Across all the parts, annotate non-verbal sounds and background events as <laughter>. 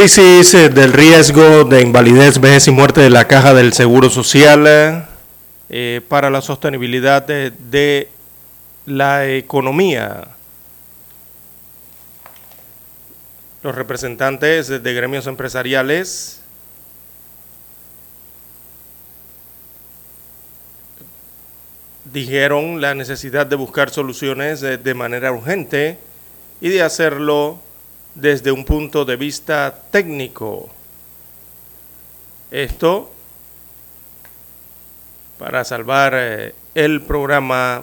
Crisis eh, del riesgo de invalidez, vejez y muerte de la caja del Seguro Social eh, para la sostenibilidad de, la economía. Los representantes de gremios empresariales dijeron la necesidad de buscar soluciones de manera urgente y de hacerlo desde un punto de vista técnico. Esto para salvar eh, el programa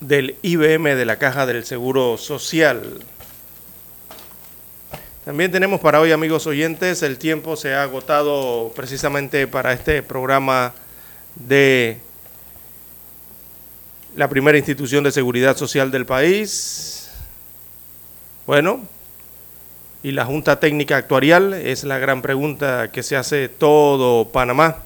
del IBM de la Caja del Seguro Social. También tenemos para hoy, amigos oyentes, el tiempo se ha agotado precisamente para este programa de la primera institución de seguridad social del país. Bueno, y la Junta Técnica Actuarial es la gran pregunta que se hace todo Panamá,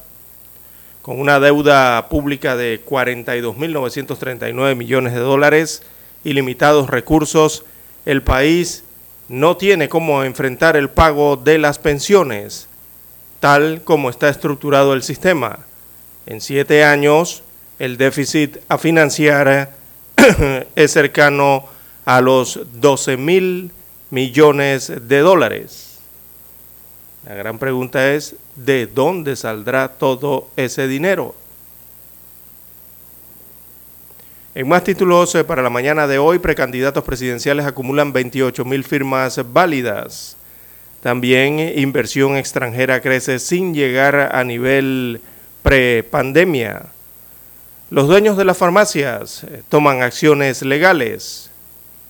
con una deuda pública de 42.939 millones de dólares y limitados recursos, el país no tiene cómo enfrentar el pago de las pensiones, tal como está estructurado el sistema. En siete años, el déficit a financiar <coughs> es cercano a los 12 mil millones de dólares. La gran pregunta es, ¿de dónde saldrá todo ese dinero? En más títulos eh, para la mañana de hoy, precandidatos presidenciales acumulan 28 mil firmas válidas. También inversión extranjera crece sin llegar a nivel prepandemia. Los dueños de las farmacias eh, toman acciones legales.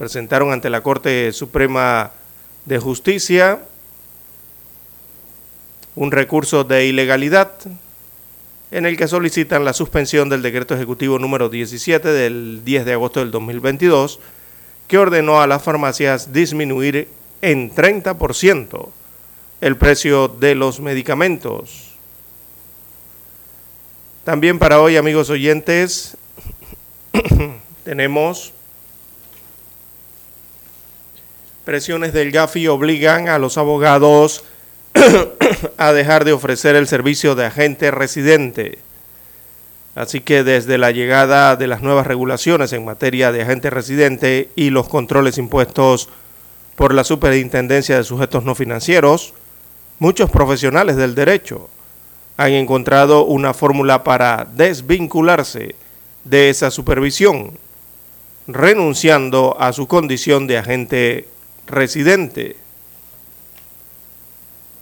Presentaron ante la Corte Suprema de Justicia un recurso de ilegalidad en el que solicitan la suspensión del decreto ejecutivo número 17 del 10 de agosto del 2022, que ordenó a las farmacias disminuir en 30% el precio de los medicamentos. También para hoy, amigos oyentes, <clears throat> tenemos presiones del GAFI obligan a los abogados <coughs> a dejar de ofrecer el servicio de agente residente. Así que desde la llegada de las nuevas regulaciones en materia de agente residente y los controles impuestos por la Superintendencia de Sujetos No Financieros, muchos profesionales del derecho han encontrado una fórmula para desvincularse de esa supervisión, renunciando a su condición de agente residente.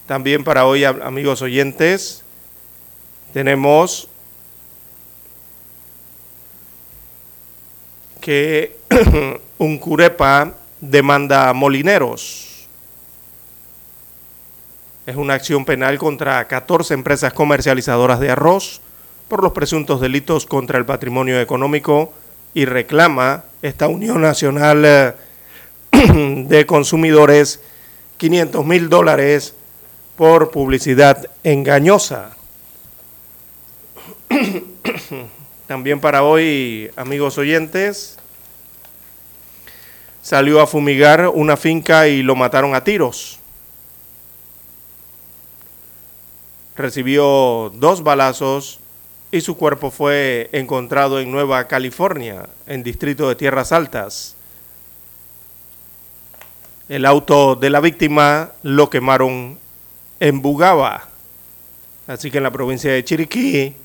También para hoy, amigos oyentes, tenemos que <clears throat> un curepa demanda a molineros. Es una acción penal contra 14 empresas comercializadoras de arroz por los presuntos delitos contra el patrimonio económico y reclama esta Unión Nacional eh, <clears throat> de Consumidores 500 mil dólares por publicidad engañosa. <clears throat> También para hoy, amigos oyentes, salió a fumigar una finca y lo mataron a tiros. Recibió dos balazos y su cuerpo fue encontrado en Nueva California, en distrito de Tierras Altas. El auto de la víctima lo quemaron en Bugaba. Así que en la provincia de Chiriquí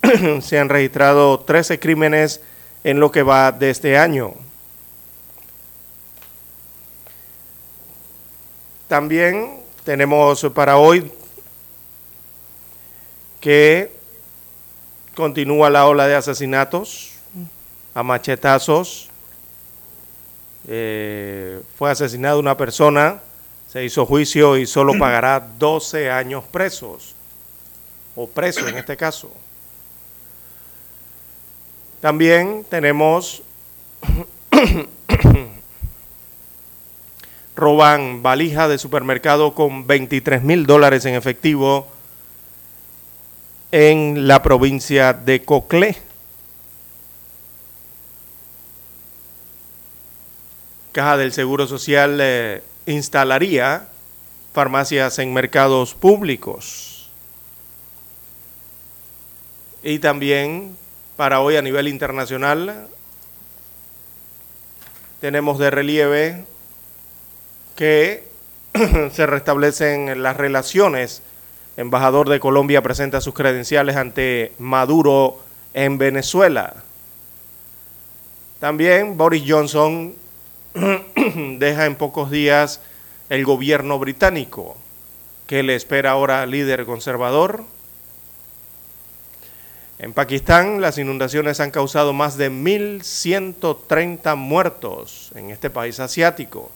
<clears throat> se han registrado 13 crímenes en lo que va de este año. También tenemos para hoy que continúa la ola de asesinatos a machetazos. Eh, fue asesinada una persona, se hizo juicio y solo <clears throat> pagará 12 años presos, o preso en este caso. También tenemos, <clears throat> roban valija de supermercado con 23 mil dólares en efectivo en la provincia de Coclé. Caja del Seguro Social eh, instalaría farmacias en mercados públicos. Y también para hoy a nivel internacional tenemos de relieve que <clears throat> se restablecen las relaciones. Embajador de Colombia presenta sus credenciales ante Maduro en Venezuela. También Boris Johnson <clears throat> deja en pocos días el gobierno británico. ¿Qué le espera ahora al líder conservador? En Pakistán las inundaciones han causado más de 1.130 muertos en este país asiático.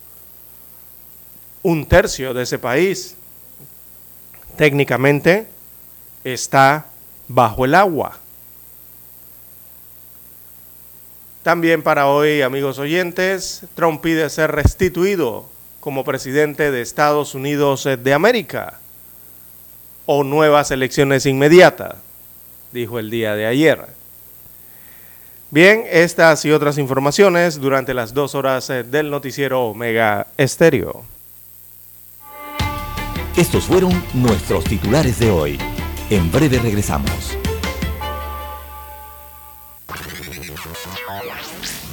Un tercio de ese país técnicamente está bajo el agua. También para hoy, amigos oyentes, Trump pide ser restituido como presidente de Estados Unidos de América o nuevas elecciones inmediatas dijo el día de ayer. Bien, estas y otras informaciones durante las dos horas eh, del noticiero Omega Estéreo. Estos fueron nuestros titulares de hoy. En breve regresamos.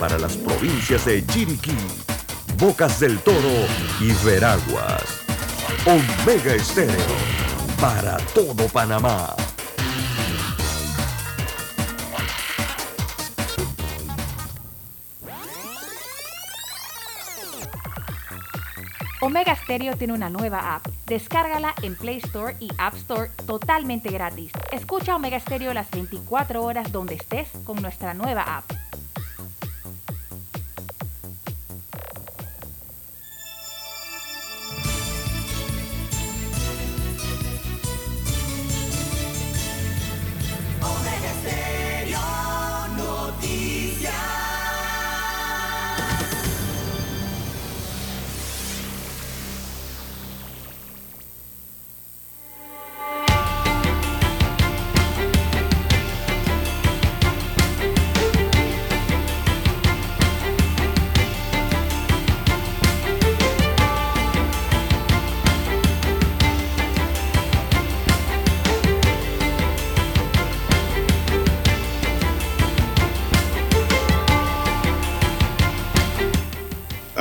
para las provincias de Chiriquí, Bocas del Toro y Veraguas. Omega Estéreo para todo Panamá. Omega Stereo tiene una nueva app. Descárgala en Play Store y App Store totalmente gratis. Escucha Omega Stereo las 24 horas donde estés con nuestra nueva app.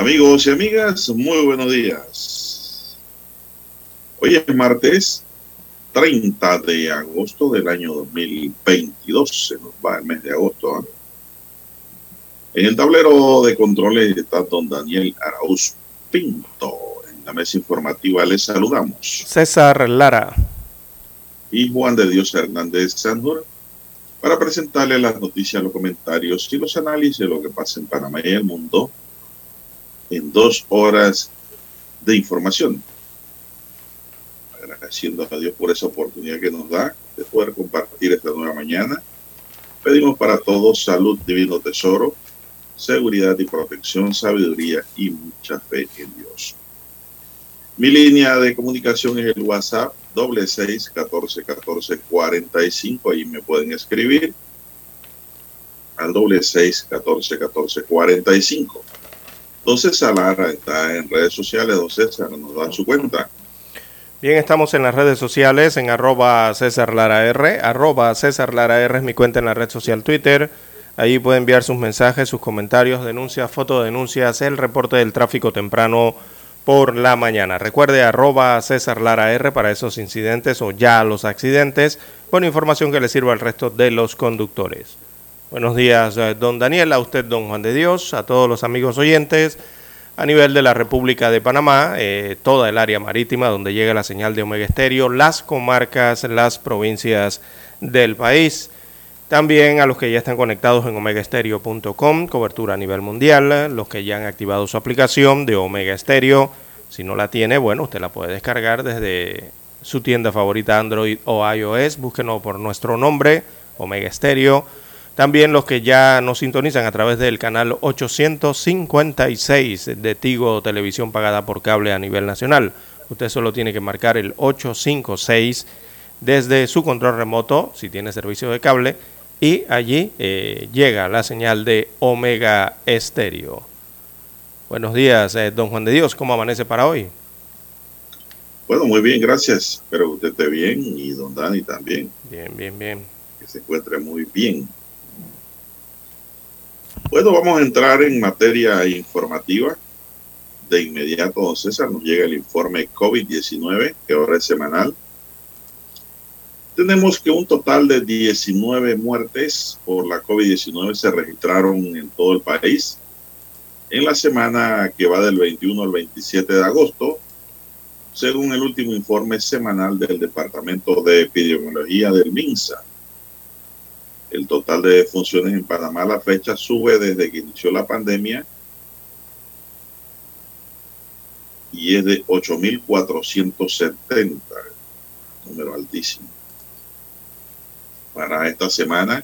Amigos y amigas, muy buenos días. Hoy es martes 30 de agosto del año 2022. Se nos va el mes de agosto. ¿eh? En el tablero de controles está don Daniel Arauz Pinto. En la mesa informativa les saludamos. César Lara. Y Juan de Dios Hernández Sándor para presentarle las noticias, los comentarios y los análisis de lo que pasa en Panamá y el mundo en dos horas de información. Agradeciendo a Dios por esa oportunidad que nos da de poder compartir esta nueva mañana. Pedimos para todos salud, divino tesoro, seguridad y protección, sabiduría y mucha fe en Dios. Mi línea de comunicación es el WhatsApp doble seis catorce catorce cuarenta y cinco. Ahí me pueden escribir al doble seis catorce catorce cuarenta y cinco. Don César Lara está en redes sociales. Don César nos da su cuenta. Bien, estamos en las redes sociales en arroba César Lara R. Arroba César Lara R es mi cuenta en la red social Twitter. Ahí puede enviar sus mensajes, sus comentarios, denuncias, fotodenuncias, el reporte del tráfico temprano por la mañana. Recuerde arroba César Lara R para esos incidentes o ya los accidentes, con información que le sirva al resto de los conductores. Buenos días, eh, don Daniel, a usted, don Juan de Dios, a todos los amigos oyentes a nivel de la República de Panamá, eh, toda el área marítima donde llega la señal de Omega Estéreo, las comarcas, las provincias del país. También a los que ya están conectados en omegaestereo.com, cobertura a nivel mundial, los que ya han activado su aplicación de Omega Stereo. Si no la tiene, bueno, usted la puede descargar desde su tienda favorita Android o iOS. Búsquenos por nuestro nombre, Omega Stereo. También los que ya nos sintonizan a través del canal 856 de Tigo Televisión pagada por cable a nivel nacional. Usted solo tiene que marcar el 856 desde su control remoto, si tiene servicio de cable, y allí eh, llega la señal de Omega Estéreo. Buenos días, eh, don Juan de Dios, ¿cómo amanece para hoy? Bueno, muy bien, gracias. Espero que usted esté bien y don Dani también. Bien, bien, bien. Que se encuentre muy bien. Bueno, vamos a entrar en materia informativa. De inmediato, don César, nos llega el informe COVID-19, que ahora es semanal tenemos que un total de 19 muertes por la COVID-19 se registraron en todo el país en la semana que va del 21 al 27 de agosto, según el último informe semanal del Departamento de Epidemiología del MINSA. El total de funciones en Panamá la fecha sube desde que inició la pandemia y es de 8.470, número altísimo para esta semana,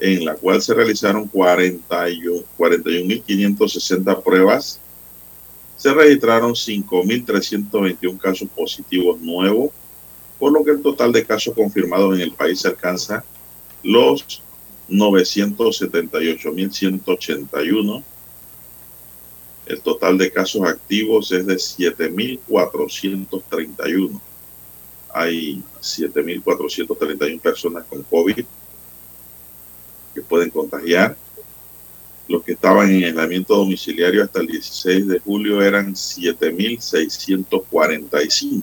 en la cual se realizaron 41.560 pruebas. Se registraron 5.321 casos positivos nuevos, por lo que el total de casos confirmados en el país alcanza los 978.181. El total de casos activos es de 7.431 hay 7.431 personas con COVID que pueden contagiar. Los que estaban en aislamiento domiciliario hasta el 16 de julio eran 7.645.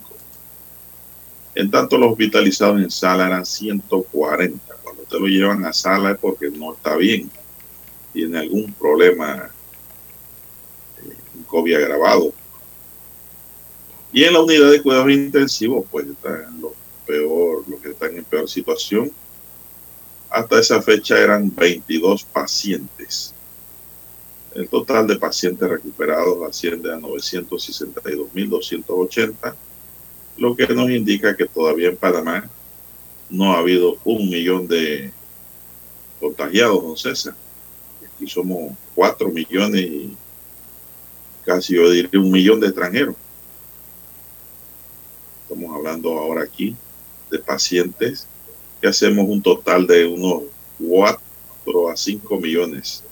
En tanto, los hospitalizados en sala eran 140. Usted lo llevan a sala es porque no está bien. Tiene algún problema, eh, COVID agravado y en la unidad de cuidados intensivos, pues están los peor, los que están en peor situación. Hasta esa fecha eran 22 pacientes. El total de pacientes recuperados asciende a 962.280, lo que nos indica que todavía en Panamá no ha habido un millón de contagiados, don César. Aquí somos 4 millones y casi yo diría un millón de extranjeros. Estamos hablando ahora aquí de pacientes que hacemos un total de unos 4 a 5 millones.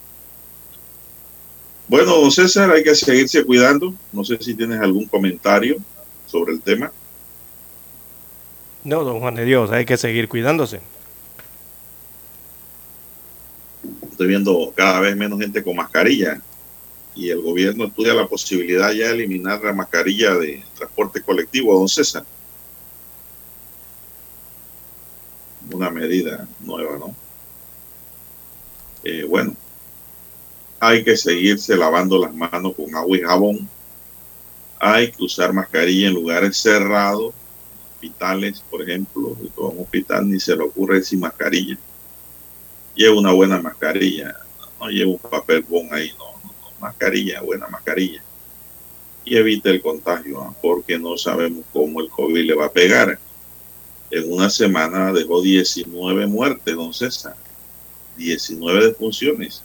Bueno, don César, hay que seguirse cuidando. No sé si tienes algún comentario sobre el tema. No, don Juan de Dios, hay que seguir cuidándose. Estoy viendo cada vez menos gente con mascarilla y el gobierno estudia la posibilidad ya de eliminar la mascarilla de transporte colectivo, don César. Una medida nueva, ¿no? Eh, bueno, hay que seguirse lavando las manos con agua y jabón. Hay que usar mascarilla en lugares cerrados, hospitales, por ejemplo. Todo un hospital ni se le ocurre sin mascarilla. Lleva una buena mascarilla, no lleva un papel bon ahí, no mascarilla, buena mascarilla. Y evite el contagio, porque no sabemos cómo el COVID le va a pegar. En una semana dejó 19 muertes, don César. 19 defunciones.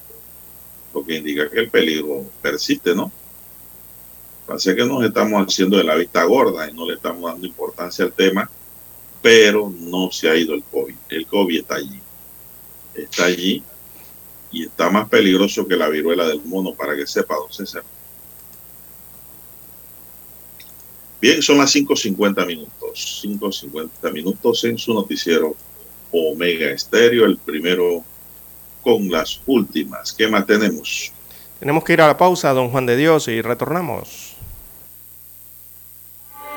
Lo que indica que el peligro persiste, ¿no? Parece que nos estamos haciendo de la vista gorda y no le estamos dando importancia al tema, pero no se ha ido el COVID. El COVID está allí. Está allí y está más peligroso que la viruela del mono, para que sepa, don César. Bien, son las 5.50 minutos. 5.50 minutos en su noticiero Omega Estéreo, el primero con las últimas. ¿Qué más tenemos? Tenemos que ir a la pausa, don Juan de Dios, y retornamos.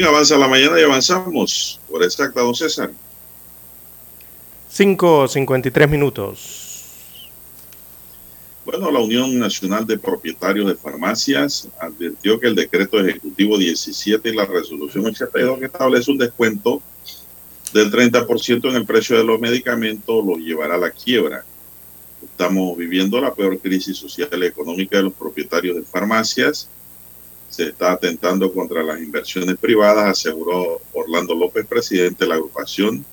Bien, avanza la mañana y avanzamos. Por exacta, don César. 5.53 minutos. Bueno, la Unión Nacional de Propietarios de Farmacias advirtió que el decreto ejecutivo 17 y la resolución 82 que establece un descuento del 30% en el precio de los medicamentos lo llevará a la quiebra. Estamos viviendo la peor crisis social y económica de los propietarios de farmacias. Se está atentando contra las inversiones privadas, aseguró Orlando López, presidente de la agrupación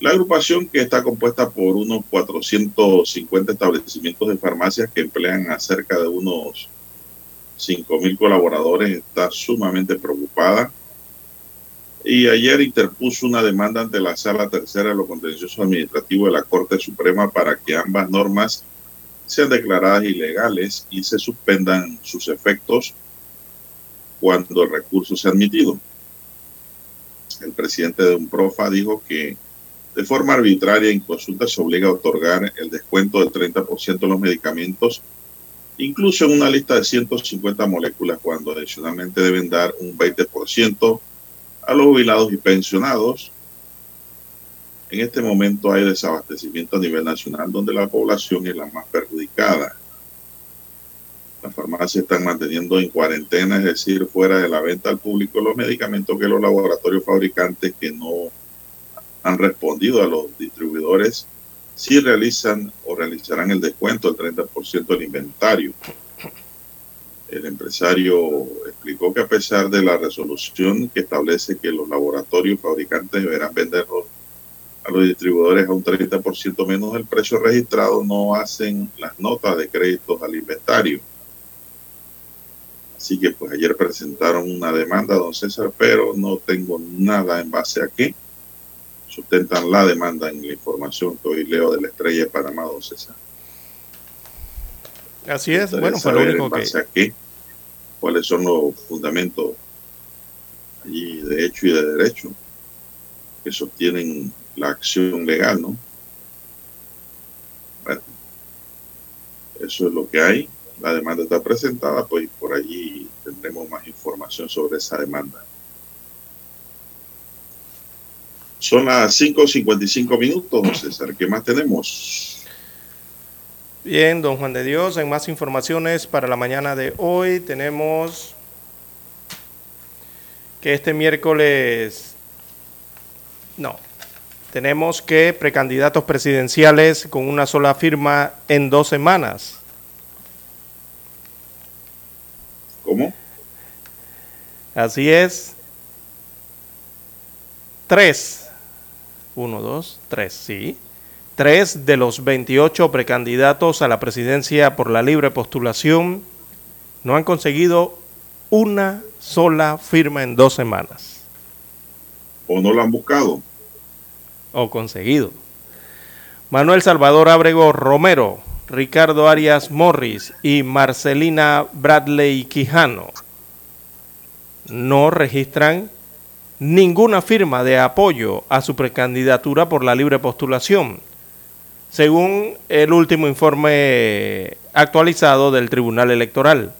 la agrupación, que está compuesta por unos 450 establecimientos de farmacias que emplean a cerca de unos 5.000 colaboradores, está sumamente preocupada. Y ayer interpuso una demanda ante la Sala Tercera de lo Contencioso Administrativo de la Corte Suprema para que ambas normas sean declaradas ilegales y se suspendan sus efectos cuando el recurso sea admitido. El presidente de UNPROFA dijo que de forma arbitraria en consulta se obliga a otorgar el descuento del 30% de los medicamentos, incluso en una lista de 150 moléculas, cuando adicionalmente deben dar un 20% a los jubilados y pensionados. En este momento hay desabastecimiento a nivel nacional, donde la población es la más perjudicada. Las farmacias están manteniendo en cuarentena, es decir, fuera de la venta al público, los medicamentos que los laboratorios fabricantes que no han respondido a los distribuidores sí realizan o realizarán el descuento del 30% del inventario. El empresario explicó que a pesar de la resolución que establece que los laboratorios fabricantes deberán venderlos a los distribuidores a un 30% menos del precio registrado, no hacen las notas de créditos al inventario. Así que pues ayer presentaron una demanda, don César, pero no tengo nada en base a qué sustentan la demanda en la información que hoy leo de la estrella de Panamá, don César. Así es, bueno, fue lo único en que... base a qué, cuáles son los fundamentos allí de hecho y de derecho que sostienen la acción legal, ¿no? Bueno, eso es lo que hay. La demanda está presentada, pues por allí tendremos más información sobre esa demanda. Son las 5.55 minutos, César. ¿Qué más tenemos? Bien, don Juan de Dios, en más informaciones para la mañana de hoy tenemos que este miércoles, no, tenemos que precandidatos presidenciales con una sola firma en dos semanas. ¿Cómo? Así es. Tres. Uno, dos, tres, sí. Tres de los 28 precandidatos a la presidencia por la libre postulación no han conseguido una sola firma en dos semanas. ¿O no lo han buscado? O conseguido. Manuel Salvador Ábrego Romero, Ricardo Arias Morris y Marcelina Bradley Quijano no registran ninguna firma de apoyo a su precandidatura por la libre postulación, según el último informe actualizado del Tribunal Electoral.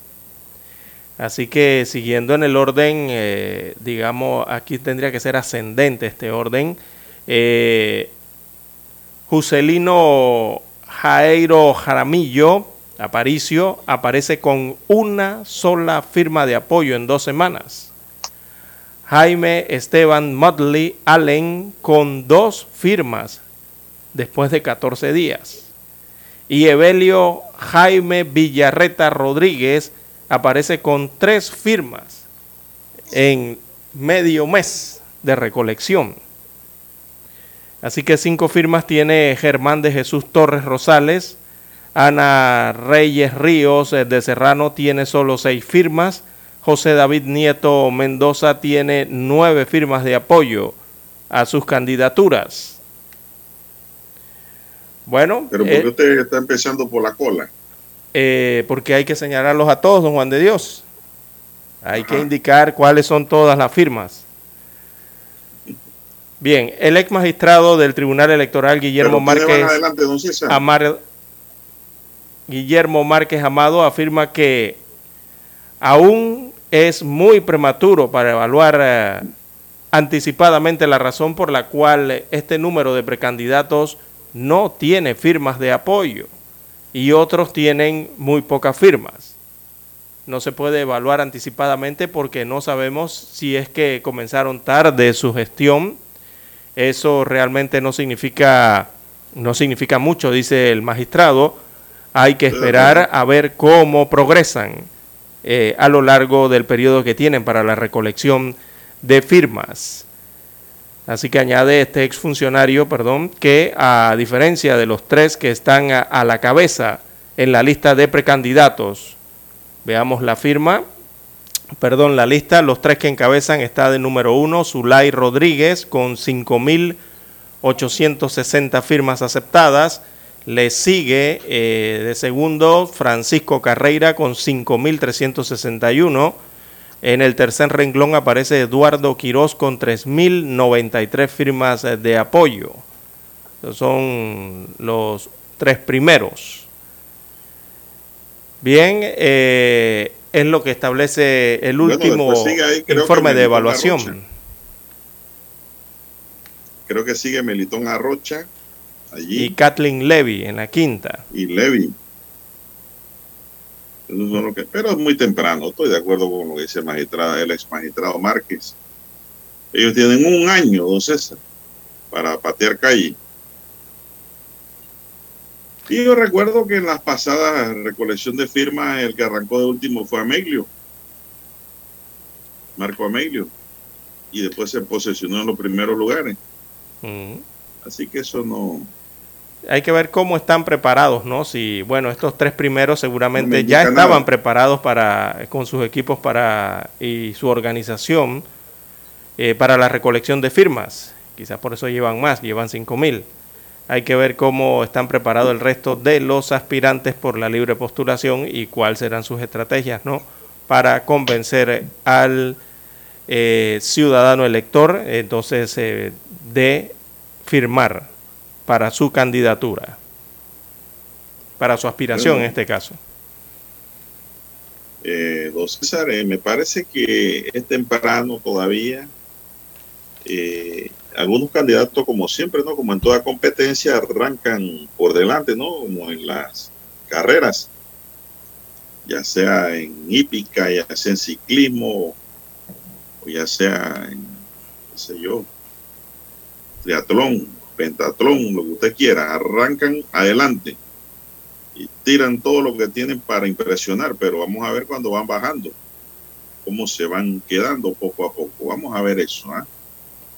Así que siguiendo en el orden, eh, digamos, aquí tendría que ser ascendente este orden. Eh, Juselino Jairo Jaramillo Aparicio aparece con una sola firma de apoyo en dos semanas. Jaime Esteban Mudley Allen con dos firmas después de 14 días. Y Evelio Jaime Villarreta Rodríguez aparece con tres firmas en medio mes de recolección. Así que cinco firmas tiene Germán de Jesús Torres Rosales. Ana Reyes Ríos eh, de Serrano tiene solo seis firmas. José David Nieto Mendoza tiene nueve firmas de apoyo a sus candidaturas. Bueno, Pero ¿por eh, qué usted está empezando por la cola? eh, porque hay que señalarlos a todos, don Juan de Dios. Hay que indicar cuáles son todas las firmas. Bien, el ex magistrado del Tribunal Electoral, Guillermo Márquez adelante. Amar- Guillermo Márquez Amado afirma que aún es muy prematuro para evaluar eh, anticipadamente la razón por la cual este número de precandidatos no tiene firmas de apoyo y otros tienen muy pocas firmas. No se puede evaluar anticipadamente porque no sabemos si es que comenzaron tarde su gestión. Eso realmente no significa no significa mucho, dice el magistrado. Hay que esperar a ver cómo progresan eh, a lo largo del periodo que tienen para la recolección de firmas. Así que añade este exfuncionario, perdón, que a diferencia de los tres que están a, a la cabeza en la lista de precandidatos, veamos la firma, perdón, la lista, los tres que encabezan está de número uno, Zulay Rodríguez con 5.860 firmas aceptadas, le sigue eh, de segundo Francisco Carreira con 5.361. En el tercer renglón aparece Eduardo Quirós con 3.093 firmas eh, de apoyo. Son los tres primeros. Bien, eh, es lo que establece el último ahí, informe de evaluación. Arrocha. Creo que sigue Melitón Arrocha allí Y Kathleen Levy en la quinta. y, que, pero es muy temprano, estoy de acuerdo con lo que dice el magistrado, el ex magistrado Márquez. Ellos tienen un año, don César, para patear calle. Y yo recuerdo que en las pasadas recolección de firmas, el que arrancó de último fue Ameglio. Marco Ameglio. Y después se posesionó en los primeros lugares. Ujú. Así que eso no. Hay que ver cómo están preparados, ¿no? Si, bueno, estos tres primeros seguramente No ya estaban nada. preparados para, con sus equipos para, y su organización eh, para la recolección de firmas. Quizás por eso llevan más, llevan 5 mil. Hay que ver cómo están preparados el resto de los aspirantes por la libre postulación y cuáles serán sus estrategias, ¿no? Para convencer al eh, ciudadano elector, entonces, eh, de firmar para su candidatura, para su aspiración Bueno. en este caso. Eh, don César, eh, me parece que es temprano todavía. Eh, algunos candidatos, como siempre, ¿no? Como en toda competencia, arrancan por delante, ¿no? Como en las carreras, ya sea en hípica, ya sea en ciclismo, o ya sea en, qué sé yo, triatlón, pentatlón, lo que usted quiera, arrancan adelante y tiran todo lo que tienen para impresionar, pero vamos a ver cuando van bajando, cómo se van quedando poco a poco. Vamos a ver eso. ¿ah?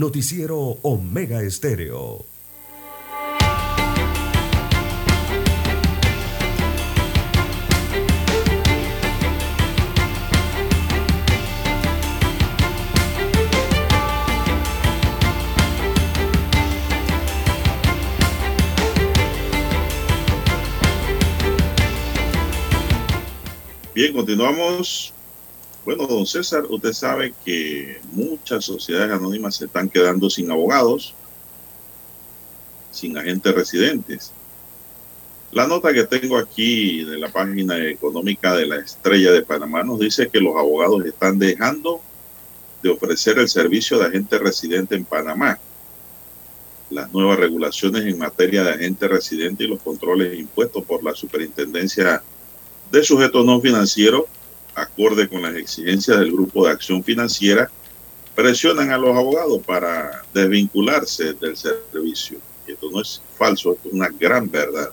Noticiero Omega Estéreo. Bien, continuamos. Bueno, don César, usted sabe que muchas sociedades anónimas se están quedando sin abogados, sin agentes residentes. La nota que tengo aquí de la página económica de la Estrella de Panamá nos dice que los abogados están dejando de ofrecer el servicio de agente residente en Panamá. Las nuevas regulaciones en materia de agente residente y los controles impuestos por la Superintendencia de Sujetos No Financieros, acorde con las exigencias del Grupo de Acción Financiera, presionan a los abogados para desvincularse del servicio. Y esto no es falso, esto es una gran verdad.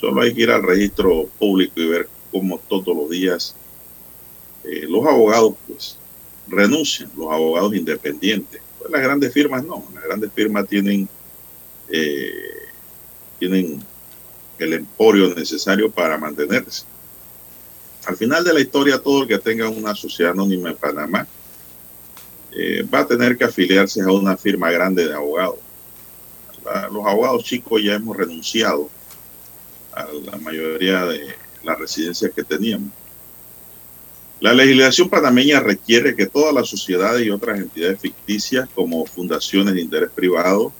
Solo hay que ir al registro público y ver cómo todos los días eh, los abogados pues renuncian, los abogados independientes. Pues las grandes firmas no, las grandes firmas tienen, eh, tienen el emporio necesario para mantenerse. Al final de la historia, todo el que tenga una sociedad anónima en Panamá eh, va a tener que afiliarse a una firma grande de abogados. Los abogados chicos ya hemos renunciado a la mayoría de las residencias que teníamos. La legislación panameña requiere que todas las sociedades y otras entidades ficticias, como fundaciones de interés privado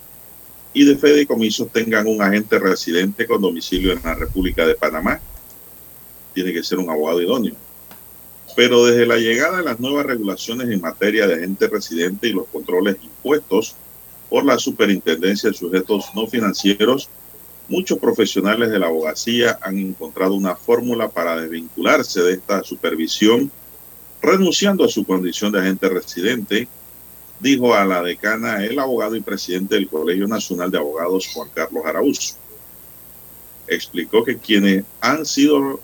y de fideicomisos, tengan un agente residente con domicilio en la República de Panamá. Tiene que ser un abogado idóneo. Pero desde la llegada de las nuevas regulaciones en materia de agente residente y los controles impuestos por la Superintendencia de Sujetos No Financieros, muchos profesionales de la abogacía han encontrado una fórmula para desvincularse de esta supervisión, renunciando a su condición de agente residente, dijo a la decana el abogado y presidente del Colegio Nacional de Abogados, Juan Carlos Araúz. Explicó que quienes han sido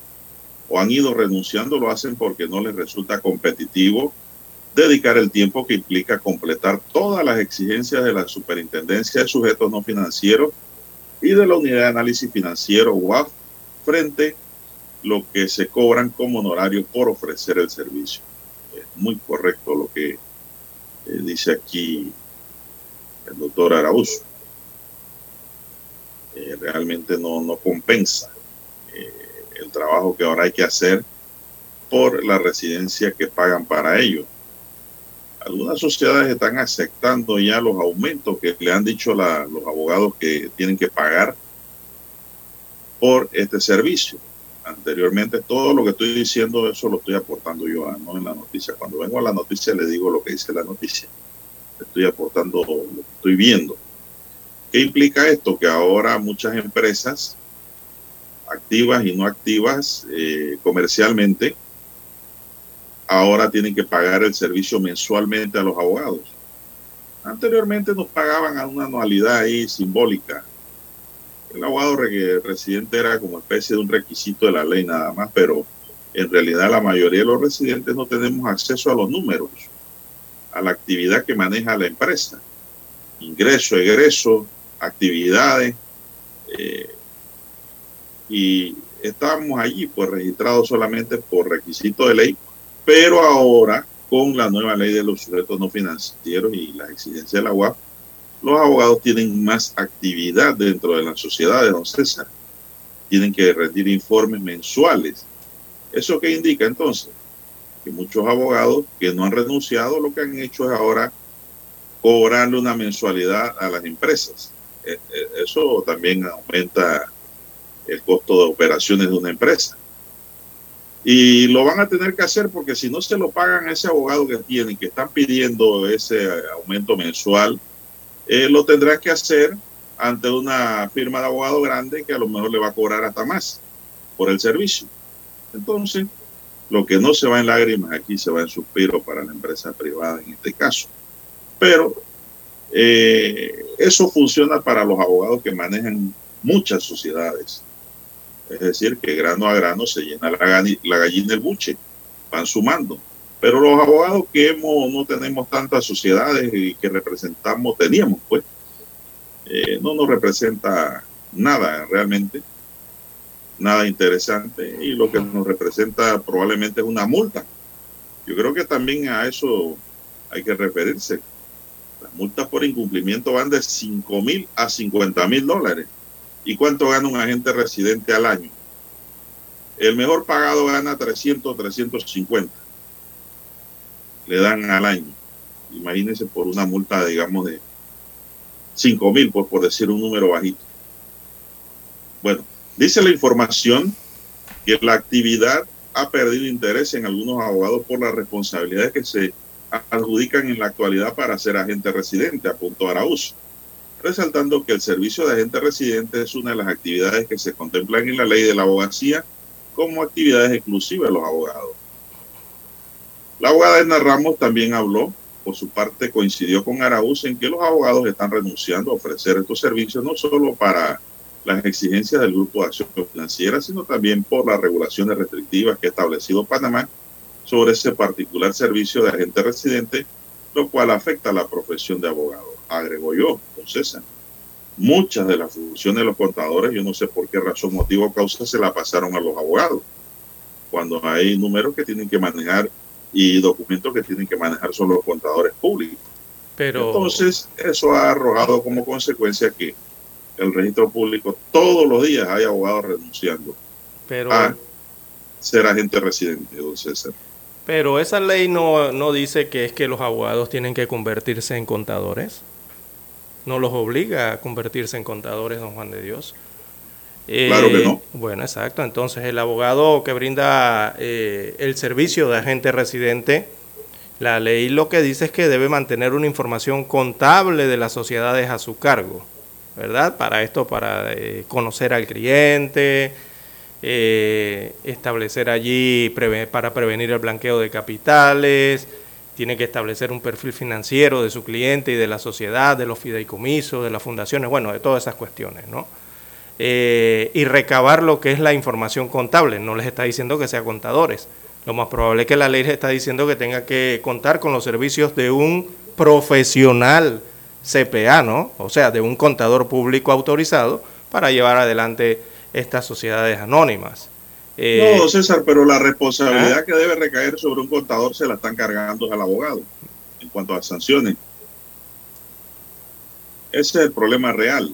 o han ido renunciando lo hacen porque no les resulta competitivo dedicar el tiempo que implica completar todas las exigencias de la Superintendencia de Sujetos No Financieros y de la Unidad de Análisis Financiero UAF frente lo que se cobran como honorario por ofrecer el servicio. Es muy correcto lo que eh, dice aquí el doctor Araúz. Eh, realmente no, no compensa el trabajo que ahora hay que hacer por la residencia que pagan para ello. Algunas sociedades están aceptando ya los aumentos que le han dicho la, los abogados que tienen que pagar por este servicio. Anteriormente, todo lo que estoy diciendo, eso lo estoy aportando yo, ¿ah? no en la noticia. Cuando vengo a la noticia, le digo lo que dice la noticia. Estoy aportando lo que estoy viendo. ¿Qué implica esto? Que ahora muchas empresas activas y no activas eh, comercialmente ahora tienen que pagar el servicio mensualmente a los abogados. Anteriormente nos pagaban a una anualidad ahí simbólica. El abogado residente era como especie de un requisito de la ley nada más, pero en realidad la mayoría de los residentes no tenemos acceso a los números, a la actividad que maneja la empresa. Ingreso, egreso, actividades. Eh, y estábamos allí pues registrados solamente por requisito de ley pero ahora, con la nueva ley de los sujetos no financieros y las exigencias de la UAP, los abogados tienen más actividad dentro de la sociedad de don César. Tienen que rendir informes mensuales. ¿Eso qué indica entonces? Que muchos abogados que no han renunciado lo que han hecho es ahora cobrarle una mensualidad a las empresas. E, e, eso también aumenta el costo de operaciones de una empresa. Y lo van a tener que hacer porque si no se lo pagan a ese abogado que tienen, que están pidiendo ese aumento mensual, eh, lo tendrán que hacer ante una firma de abogado grande que a lo mejor le va a cobrar hasta más por el servicio. Entonces, lo que no se va en lágrimas aquí se va en suspiro para la empresa privada en este caso. Pero eh, eso funciona para los abogados que manejan muchas sociedades es decir, que grano a grano se llena la, gallina del buche, van sumando. Pero los abogados que hemos, no tenemos tantas sociedades y que representamos, teníamos pues, eh, no nos representa nada realmente, nada interesante y lo que nos representa probablemente es una multa. Yo creo que también a eso hay que referirse. Las multas por incumplimiento van de 5 mil a 50 mil dólares. ¿Y cuánto gana un agente residente al año? El mejor pagado gana 300, 350. Le dan al año. Imagínense por una multa, digamos, de 5 mil, pues por decir un número bajito. Bueno, dice la información que la actividad ha perdido interés en algunos abogados por las responsabilidades que se adjudican en la actualidad para ser agente residente, apuntó Araúz, resaltando que el servicio de agente residente es una de las actividades que se contemplan en la ley de la abogacía como actividades exclusivas de los abogados. La abogada Edna Ramos también habló, por su parte coincidió con Araúz en que los abogados están renunciando a ofrecer estos servicios no solo para las exigencias del Grupo de Acción Financiera, sino también por las regulaciones restrictivas que ha establecido Panamá sobre ese particular servicio de agente residente, lo cual afecta a la profesión de abogado. Agregó yo, don César. Muchas de las funciones de los contadores, yo no sé por qué razón, motivo o causa, se la pasaron a los abogados. Cuando hay números que tienen que manejar y documentos que tienen que manejar son los contadores públicos. Pero, Entonces, eso ha arrojado como consecuencia que el registro público todos los días hay abogados renunciando pero, a ser agente residente, don César. pero esa ley no, no dice que es que los abogados tienen que convertirse en contadores. No los obliga a convertirse en contadores, don Juan de Dios. Eh, Claro que no. Bueno, exacto. Entonces, el abogado que brinda eh, el servicio de agente residente, la ley lo que dice es que debe mantener una información contable de las sociedades a su cargo, ¿verdad? Para esto, para eh, conocer al cliente, establecer allí preve- para prevenir el blanqueo de capitales, tiene que establecer un perfil financiero de su cliente y de la sociedad, de los fideicomisos, de las fundaciones, bueno, de todas esas cuestiones, ¿no? Eh, y recabar lo que es la información contable. No les está diciendo que sea contadores. Lo más probable es que la ley les está diciendo que tenga que contar con los servicios de un profesional CPA, ¿no? O sea, de un contador público autorizado para llevar adelante estas sociedades anónimas. Eh, no, César, pero la responsabilidad ¿Ah? que debe recaer sobre un contador se la están cargando al abogado en cuanto a sanciones. Ese es el problema real.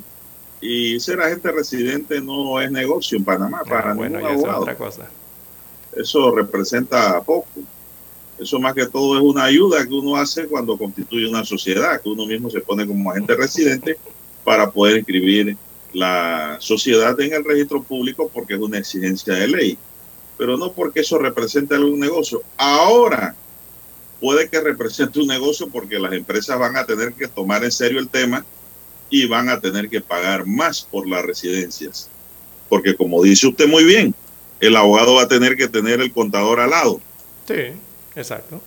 Y ser agente residente no es negocio en Panamá para ah, bueno, ningún esa es abogado. otra cosa. Eso representa poco. Eso más que todo es una ayuda que uno hace cuando constituye una sociedad, que uno mismo se pone como agente residente para poder inscribir la sociedad en el registro público porque es una exigencia de ley, pero no porque eso represente algún negocio. Ahora puede que represente un negocio porque las empresas van a tener que tomar en serio el tema y van a tener que pagar más por las residencias. Porque como dice usted muy bien, el abogado va a tener que tener el contador al lado. Sí, exacto.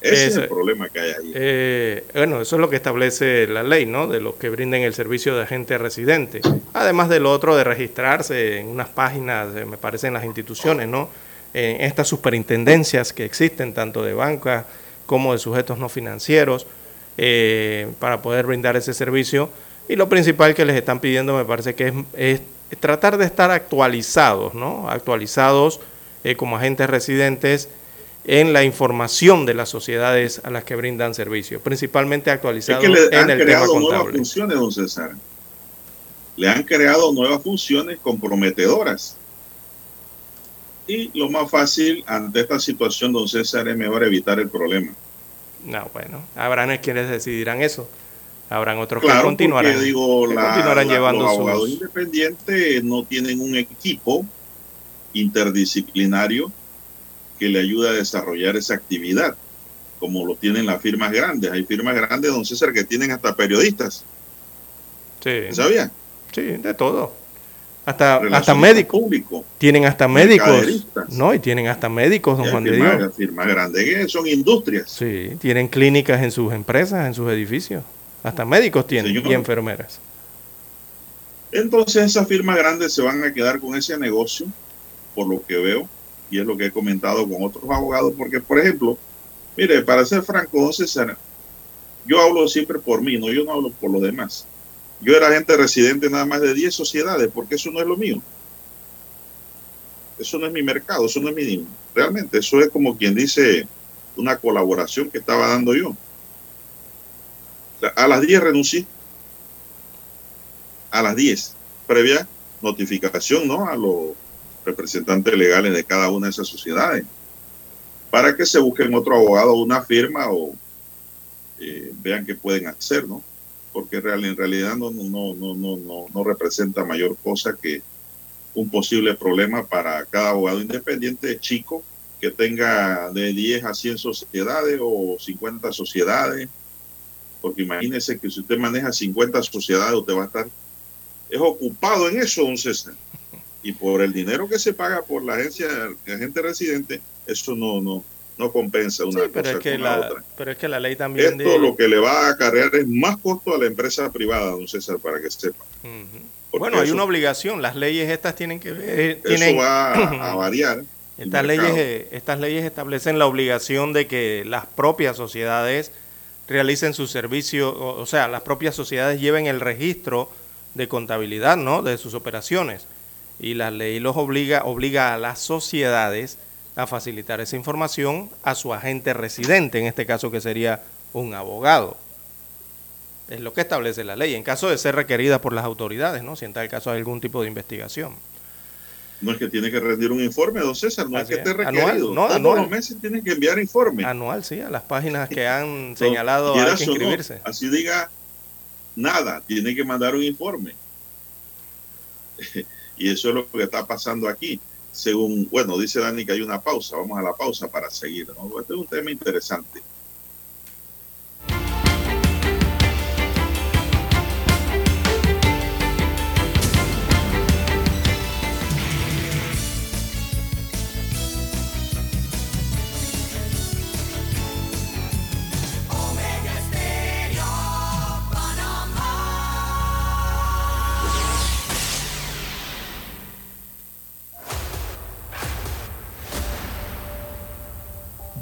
Ese es el problema que hay ahí. Eh, bueno, eso es lo que establece la ley, ¿no? De los que brinden el servicio de agente residente. Además del otro de registrarse en unas páginas, eh, me parece, en las instituciones, ¿no? En estas superintendencias que existen, tanto de banca como de sujetos no financieros, eh, para poder brindar ese servicio. Y lo principal que les están pidiendo, me parece que es, es tratar de estar actualizados, ¿no? Actualizados eh, como agentes residentes en la información de las sociedades a las que brindan servicio, principalmente Es actualizados que le en el tema creado nuevas contable. funciones, don César. Le han creado nuevas funciones comprometedoras. Y lo más fácil ante esta situación, don César, es mejor evitar el problema. No, bueno, habrán quienes decidirán eso. Habrán otros Claro, que continuarán, porque digo, que la- continuarán la- llevando los abogados sus... independientes no tienen un equipo interdisciplinario que le ayude a desarrollar esa actividad, como lo tienen las firmas grandes. Hay firmas grandes, don César, que tienen hasta periodistas, Sí, ¿sabía? sí, de todo. Hasta, hasta médicos. Tienen hasta médicos. No, y tienen hasta médicos, don Juan de Dios. firmas grandes son industrias. Sí, tienen clínicas en sus empresas, en sus edificios. Hasta médicos tienen Señor. y enfermeras. Entonces esas firmas grandes se van a quedar con ese negocio, por lo que veo, y es lo que he comentado con otros abogados, porque por ejemplo, mire, para ser franco, don César, yo hablo siempre por mí, no, yo no hablo por los demás. Yo era agente residente nada más de 10 sociedades, porque eso no es lo mío. Eso no es mi mercado, eso no es mi... Realmente, eso es como quien dice una colaboración que estaba dando yo. A las 10 renuncié. A las 10. Previa notificación, ¿no? A los representantes legales de cada una de esas sociedades, para que se busquen otro abogado una firma o eh, vean qué pueden hacer, ¿no? Porque en realidad no, no, no, no, no, no representa mayor cosa que un posible problema para cada abogado independiente chico que tenga de 10 a 100 sociedades o 50 sociedades. Porque imagínese que si usted maneja 50 sociedades, usted va a estar es ocupado en eso, don César. Y por el dinero que se paga por la agencia, de agente residente, eso no, no, no compensa una sí, pero cosa es que con la, la otra. Pero es que la ley también Esto lo que le va a acarrear es más costo a la empresa privada, don César, para que sepa. Bueno, hay eso- una obligación. Las leyes estas tienen que ver. Eso Tienen, va a, a <clears throat> variar. Estas leyes, eh, estas leyes establecen la obligación de que las propias sociedades realicen su servicio, o, o sea, las propias sociedades lleven el registro de contabilidad, ¿no? De sus operaciones. Y la ley los obliga, obliga a las sociedades a facilitar esa información a su agente residente, en este caso que sería un abogado. Es lo que establece la ley, en caso de ser requerida por las autoridades, ¿no? Si en tal caso hay algún tipo de investigación. No es que tiene que rendir un informe, don César, no Así es que esté es. Anual, requerido. no, Todos anual. los meses tienen que enviar informe. Anual, sí, a las páginas que <laughs> han señalado hay quieras que no, inscribirse. así diga nada, tiene que mandar un informe. Y eso es lo que está pasando aquí. Según, bueno, dice Dani que hay una pausa, vamos a la pausa para seguir. ¿no? Este es un tema interesante.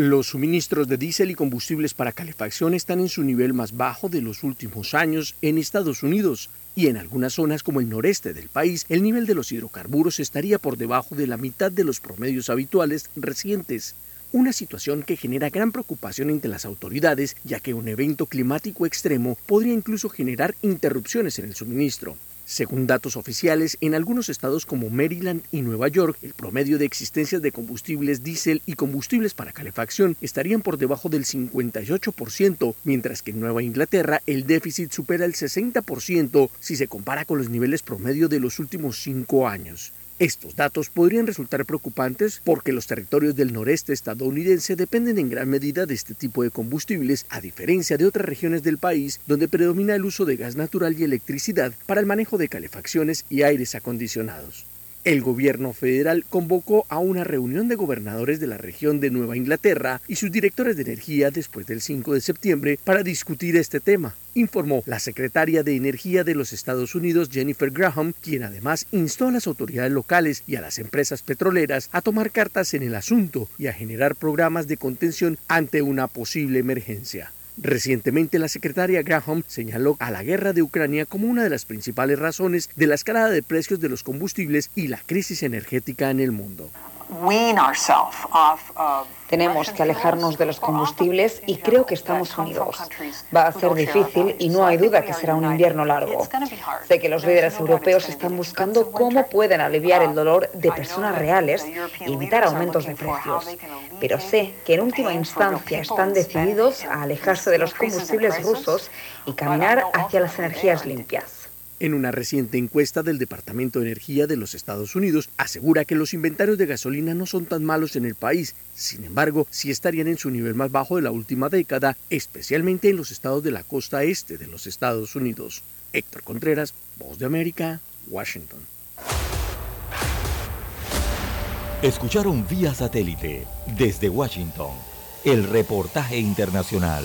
Los suministros de diésel y combustibles para calefacción están en su nivel más bajo de los últimos años en Estados Unidos y en algunas zonas como el noreste del país el nivel de los hidrocarburos estaría por debajo de la mitad de los promedios habituales recientes. Una situación que genera gran preocupación entre las autoridades ya que un evento climático extremo podría incluso generar interrupciones en el suministro. Según datos oficiales, en algunos estados como Maryland y Nueva York, el promedio de existencias de combustibles diésel y combustibles para calefacción estarían por debajo del 58%, mientras que en Nueva Inglaterra el déficit supera el 60% si se compara con los niveles promedio de los últimos cinco años. Estos datos podrían resultar preocupantes porque los territorios del noreste estadounidense dependen en gran medida de este tipo de combustibles, a diferencia de otras regiones del país donde predomina el uso de gas natural y electricidad para el manejo de calefacciones y aires acondicionados. El gobierno federal convocó a una reunión de gobernadores de la región de Nueva Inglaterra y sus directores de energía después del 5 de septiembre para discutir este tema, informó la secretaria de Energía de los Estados Unidos Jennifer Graham, quien además instó a las autoridades locales y a las empresas petroleras a tomar cartas en el asunto y a generar programas de contención ante una posible emergencia. Recientemente la secretaria Graham señaló a la guerra de Ucrania como una de las principales razones de la escalada de precios de los combustibles y la crisis energética en el mundo. Tenemos que alejarnos de los combustibles y creo que estamos unidos. Va a ser difícil y no hay duda que será un invierno largo. Sé que los líderes europeos están buscando cómo pueden aliviar el dolor de personas reales y evitar aumentos de precios. Pero sé que en última instancia están decididos a alejarse de los combustibles rusos y caminar hacia las energías limpias. En una reciente encuesta del Departamento de Energía de los Estados Unidos asegura que los inventarios de gasolina no son tan malos en el país, sin embargo, sí estarían en su nivel más bajo de la última década, especialmente en los estados de la costa este de los Estados Unidos. Héctor Contreras, Voz de América, Washington. Escucharon vía satélite desde Washington el reportaje internacional.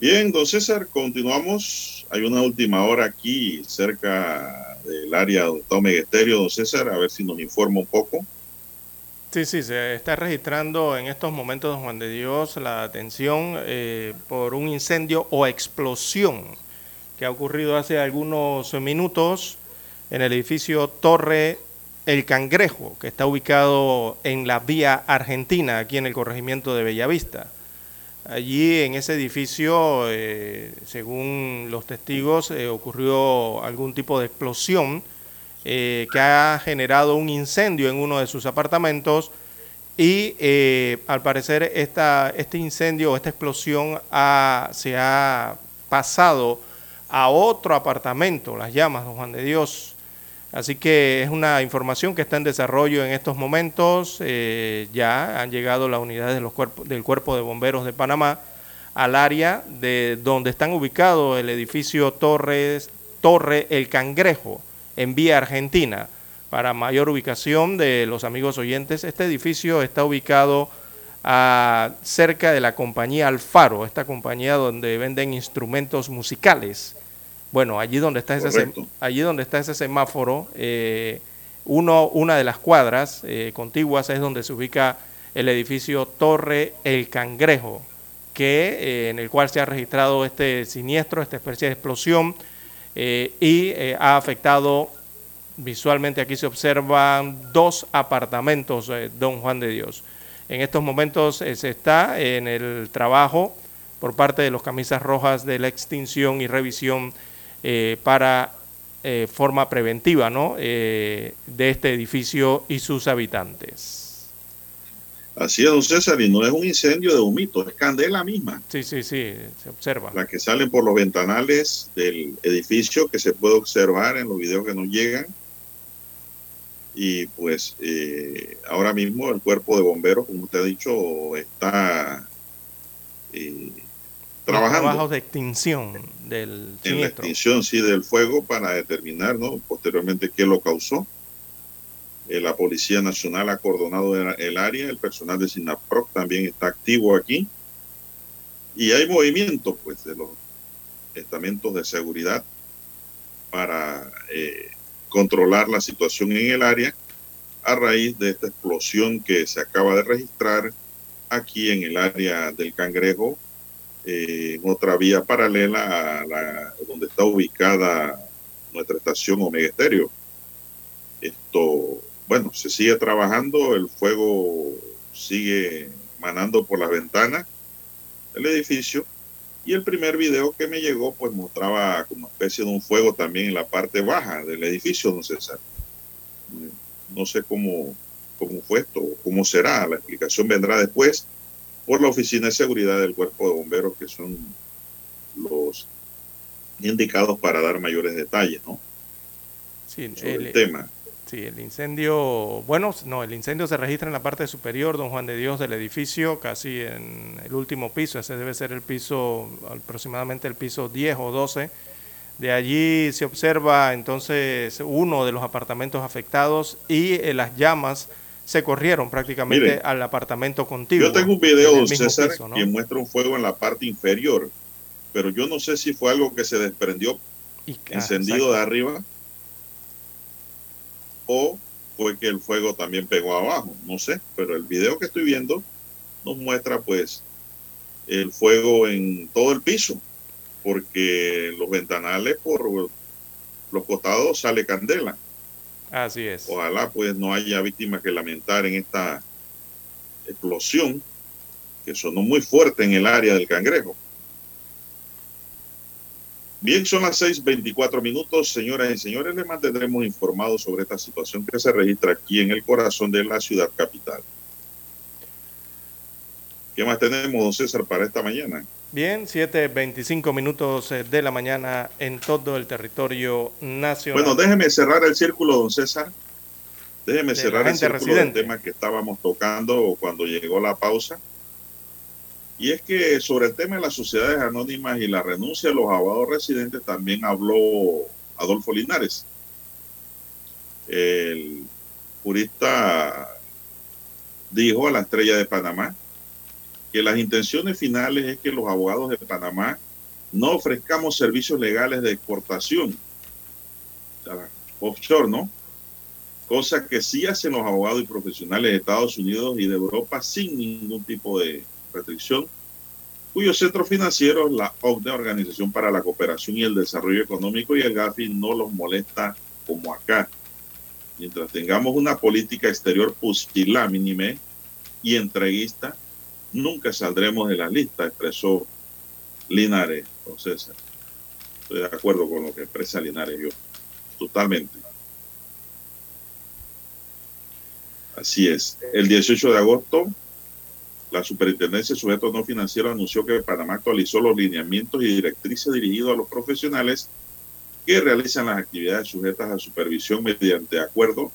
Bien, don César, continuamos. Hay una última hora aquí cerca del área donde está don César, a ver si nos informa un poco. Sí, sí, se está registrando en estos momentos, don Juan de Dios, la atención eh, por un incendio o explosión que ha ocurrido hace algunos minutos en el edificio Torre El Cangrejo, que está ubicado en la vía argentina, aquí en el corregimiento de Bellavista. Allí en ese edificio, eh, según los testigos, eh, ocurrió algún tipo de explosión eh, que ha generado un incendio en uno de sus apartamentos y al parecer esta, este incendio, esta explosión se ha pasado a otro apartamento, las llamas, don Juan de Dios. Así que es una información que está en desarrollo en estos momentos. Eh, ya han llegado las unidades de los del Cuerpo de Bomberos de Panamá al área de donde están ubicados el edificio Torres, Torre El Cangrejo, en vía Argentina. Para mayor ubicación de los amigos oyentes, este edificio está ubicado a, cerca de la compañía Alfaro, esta compañía donde venden instrumentos musicales bueno, allí donde está ese, allí donde está ese semáforo, eh, uno, una de las cuadras eh, contiguas es donde se ubica el edificio Torre El Cangrejo, que, eh, en el cual se ha registrado este siniestro, esta especie de explosión, y ha afectado visualmente aquí se observan dos apartamentos, don Juan de Dios. En estos momentos se está en el trabajo por parte de los camisas rojas de la extinción y revisión eh, para eh, forma preventiva ¿no? Eh, de este edificio y sus habitantes. Así es, don César, y no es un incendio de humito, es candela misma. Sí, sí, sí, se observa. La que sale por los ventanales del edificio que se puede observar en los videos que nos llegan. Y pues eh, ahora mismo el cuerpo de bomberos, como usted ha dicho, está eh, trabajando. Trabajos de extinción del siniestro. En la extinción, sí, del fuego para determinar, ¿no? Posteriormente qué lo causó. Eh, la Policía Nacional ha acordonado el área, el personal de SINAPROC también está activo aquí. Y hay movimiento, pues, de los estamentos de seguridad para eh, controlar la situación en el área a raíz de esta explosión que se acaba de registrar aquí en el área del Cangrejo, en otra vía paralela a la donde está ubicada nuestra estación Omega Estéreo. Esto, bueno, se sigue trabajando, el fuego sigue manando por las ventanas del edificio y el primer video que me llegó pues mostraba como especie de un fuego también en la parte baja del edificio, don César. No sé cómo, cómo fue esto, cómo será, la explicación vendrá después por la Oficina de Seguridad del Cuerpo de Bomberos, que son los indicados para dar mayores detalles, ¿no? Sí, Sobre el, el tema. Sí, el incendio, bueno, no, el incendio se registra en la parte superior, don Juan de Dios, del edificio, casi en el último piso, ese debe ser el piso, aproximadamente el piso 10 o 12. De allí se observa entonces uno de los apartamentos afectados y eh, las llamas se corrieron prácticamente al apartamento contiguo. Yo tengo un video, César, piso, ¿no? que muestra un fuego en la parte inferior, pero yo no sé si fue algo que se desprendió Y- ah, encendido de arriba o fue que el fuego también pegó abajo, no sé, pero el video que estoy viendo nos muestra pues el fuego en todo el piso porque los ventanales por los costados sale candela. Así es. Ojalá pues no haya víctimas que lamentar en esta explosión que sonó muy fuerte en el área del cangrejo. Bien, son las 6:24 minutos, señoras y señores. Les mantendremos informados sobre esta situación que se registra aquí en el corazón de la ciudad capital. ¿Qué más tenemos, don César, para esta mañana? Bien, 7:25 minutos eh, de la mañana en todo el territorio nacional. Bueno, déjeme cerrar el círculo, don César. Déjeme De cerrar el círculo del tema que estábamos tocando cuando llegó la pausa. Y es que sobre el tema de las sociedades anónimas y la renuncia de los abogados residentes también habló Adolfo Linares. El jurista dijo a la estrella de Panamá que las intenciones finales es que los abogados de Panamá no ofrezcamos servicios legales de exportación offshore, ¿no? Cosa que sí hacen los abogados y profesionales de Estados Unidos y de Europa sin ningún tipo de restricción, cuyos centros financieros, la OCDE, Organización para la Cooperación y el Desarrollo Económico, y el GAFI no los molesta como acá. Mientras tengamos una política exterior pusilánime y entreguista, nunca saldremos de la lista, expresó Linares, César. Estoy de acuerdo con lo que expresa Linares, yo, totalmente. Así es. El 18 de agosto, la Superintendencia de Sujetos No Financieros anunció que Panamá actualizó los lineamientos y directrices dirigidos a los profesionales que realizan las actividades sujetas a supervisión mediante acuerdo.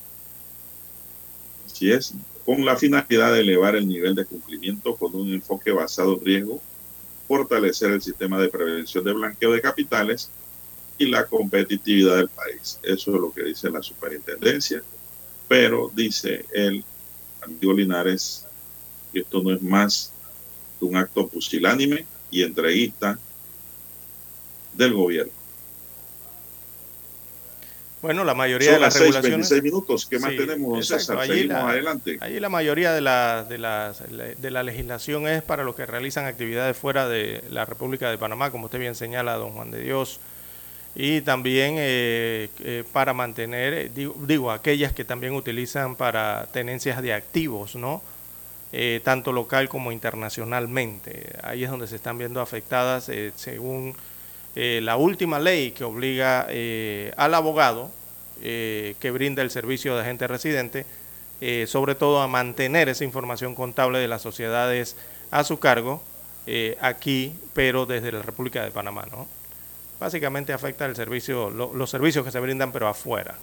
Así es, con la finalidad de elevar el nivel de cumplimiento con un enfoque basado en riesgo, fortalecer el sistema de prevención de blanqueo de capitales y la competitividad del país. Eso es lo que dice la superintendencia. Pero dice el amigo Linares que esto no es más que un acto pusilánime y entreguista del gobierno. Bueno, la mayoría Son de las las 6:26 regulaciones. minutos. ¿Qué más Sí, tenemos, don exacto. César? Allí Seguimos la- adelante. Allí la mayoría de la, de, las- de la legislación es para los que realizan actividades fuera de la República de Panamá, como usted bien señala, don Juan de Dios, y también eh, eh, para mantener, eh, digo, digo, aquellas que también utilizan para tenencias de activos, ¿no? Eh, tanto local como internacionalmente. Ahí es donde se están viendo afectadas eh, según eh, la última ley que obliga eh, al abogado eh, que brinda el servicio de agente residente, sobre todo a mantener esa información contable de las sociedades a su cargo aquí, pero desde la República de Panamá, ¿no? Básicamente afecta el servicio, lo- los servicios que se brindan, pero afuera.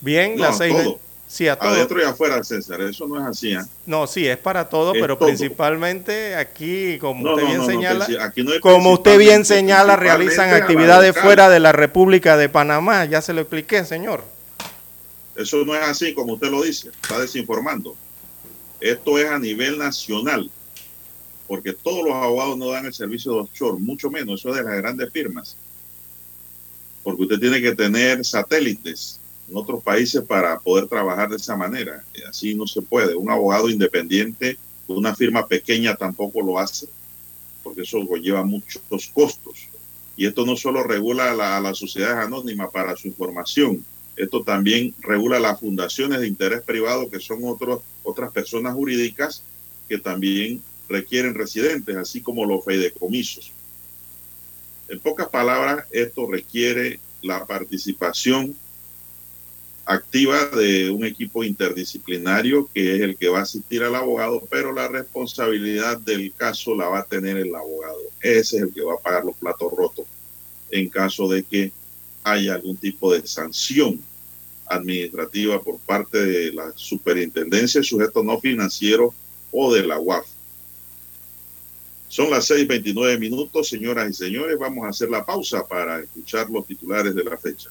Bien, No, las seis. todo. Sí, a todo. Adentro y afuera, César. Eso no es así. ¿ah? No, sí, es para todo, Es pero todo. principalmente aquí, como No, usted bien no, no, señala, aquí como usted bien señala, realizan actividades fuera de la República de Panamá. Ya se lo expliqué, señor. Eso no es así como usted lo dice, está desinformando. Esto es a nivel nacional, porque todos los abogados no dan el servicio de offshore, mucho menos, eso es de las grandes firmas. Porque usted tiene que tener satélites en otros países para poder trabajar de esa manera. Y así no se puede. Un abogado independiente, una firma pequeña tampoco lo hace, porque eso conlleva muchos costos. Y esto no solo regula a, la- a las sociedades anónimas para su información, esto también regula las fundaciones de interés privado, que son otros, otras personas jurídicas que también requieren residentes, así como los fideicomisos. En pocas palabras, esto requiere la participación activa de un equipo interdisciplinario que es el que va a asistir al abogado, pero la responsabilidad del caso la va a tener el abogado. Ese es el que va a pagar los platos rotos en caso de que haya algún tipo de sanción administrativa por parte de la superintendencia de sujetos no financieros o de la UAF. Son las 6:29 minutos, señoras y señores. Vamos a hacer la pausa para escuchar los titulares de la fecha.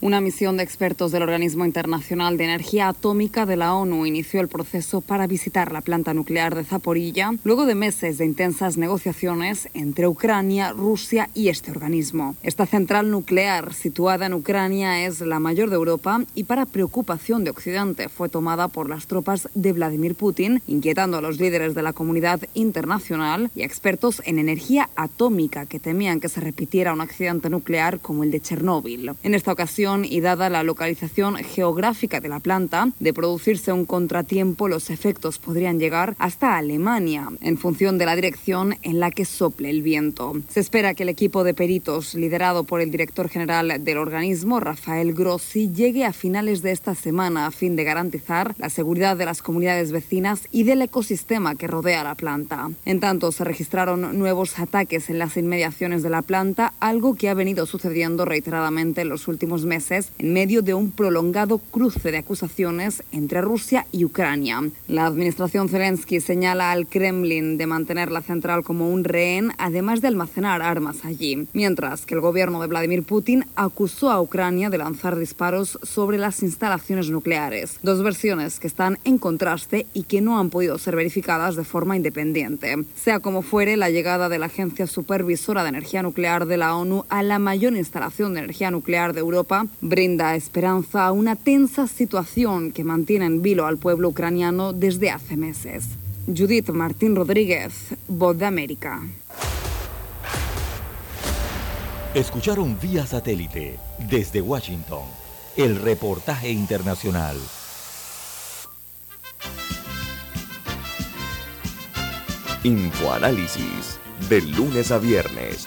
Una misión de expertos del Organismo Internacional de Energía Atómica de la ONU inició el proceso para visitar la planta nuclear de Zaporilla luego de meses de intensas negociaciones entre Ucrania, Rusia y este organismo. Esta central nuclear situada en Ucrania es la mayor de Europa y para preocupación de Occidente fue tomada por las tropas de Vladimir Putin, inquietando a los líderes de la comunidad internacional y expertos en energía atómica que temían que se repitiera un accidente nuclear como el de Chernóbil. En esta ocasión, y dada la localización geográfica de la planta, de producirse un contratiempo, los efectos podrían llegar hasta Alemania, en función de la dirección en la que sople el viento. Se espera que el equipo de peritos, liderado por el director general del organismo, Rafael Grossi, llegue a finales de esta semana a fin de garantizar la seguridad de las comunidades vecinas y del ecosistema que rodea la planta. En tanto, se registraron nuevos ataques en las inmediaciones de la planta, algo que ha venido sucediendo reiteradamente en los últimos meses en medio de un prolongado cruce de acusaciones entre Rusia y Ucrania. La administración Zelensky señala al Kremlin de mantener la central como un rehén, además de almacenar armas allí, mientras que el gobierno de Vladimir Putin acusó a Ucrania de lanzar disparos sobre las instalaciones nucleares. Dos versiones que están en contraste y que no han podido ser verificadas de forma independiente. Sea como fuere, la llegada de la Agencia Supervisora de Energía Nuclear de la ONU a la mayor instalación de energía nuclear de Europa brinda esperanza a una tensa situación que mantiene en vilo al pueblo ucraniano desde hace meses. Judith Martín Rodríguez, Voz de América. Escucharon vía satélite desde Washington el reportaje internacional. Infoanálisis, de lunes a viernes,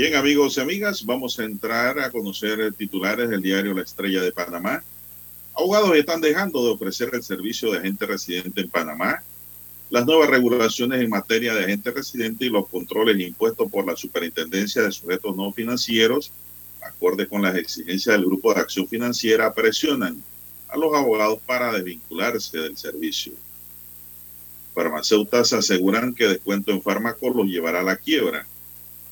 Bien, amigos y amigas, vamos a entrar a conocer titulares del diario La Estrella de Panamá. Abogados están dejando de ofrecer el servicio de agente residente en Panamá. Las nuevas regulaciones en materia de agente residente y los controles impuestos por la Superintendencia de Sujetos No Financieros, acorde con las exigencias del Grupo de Acción Financiera, presionan a los abogados para desvincularse del servicio. Farmacéutas aseguran que descuento en fármacos los llevará a la quiebra.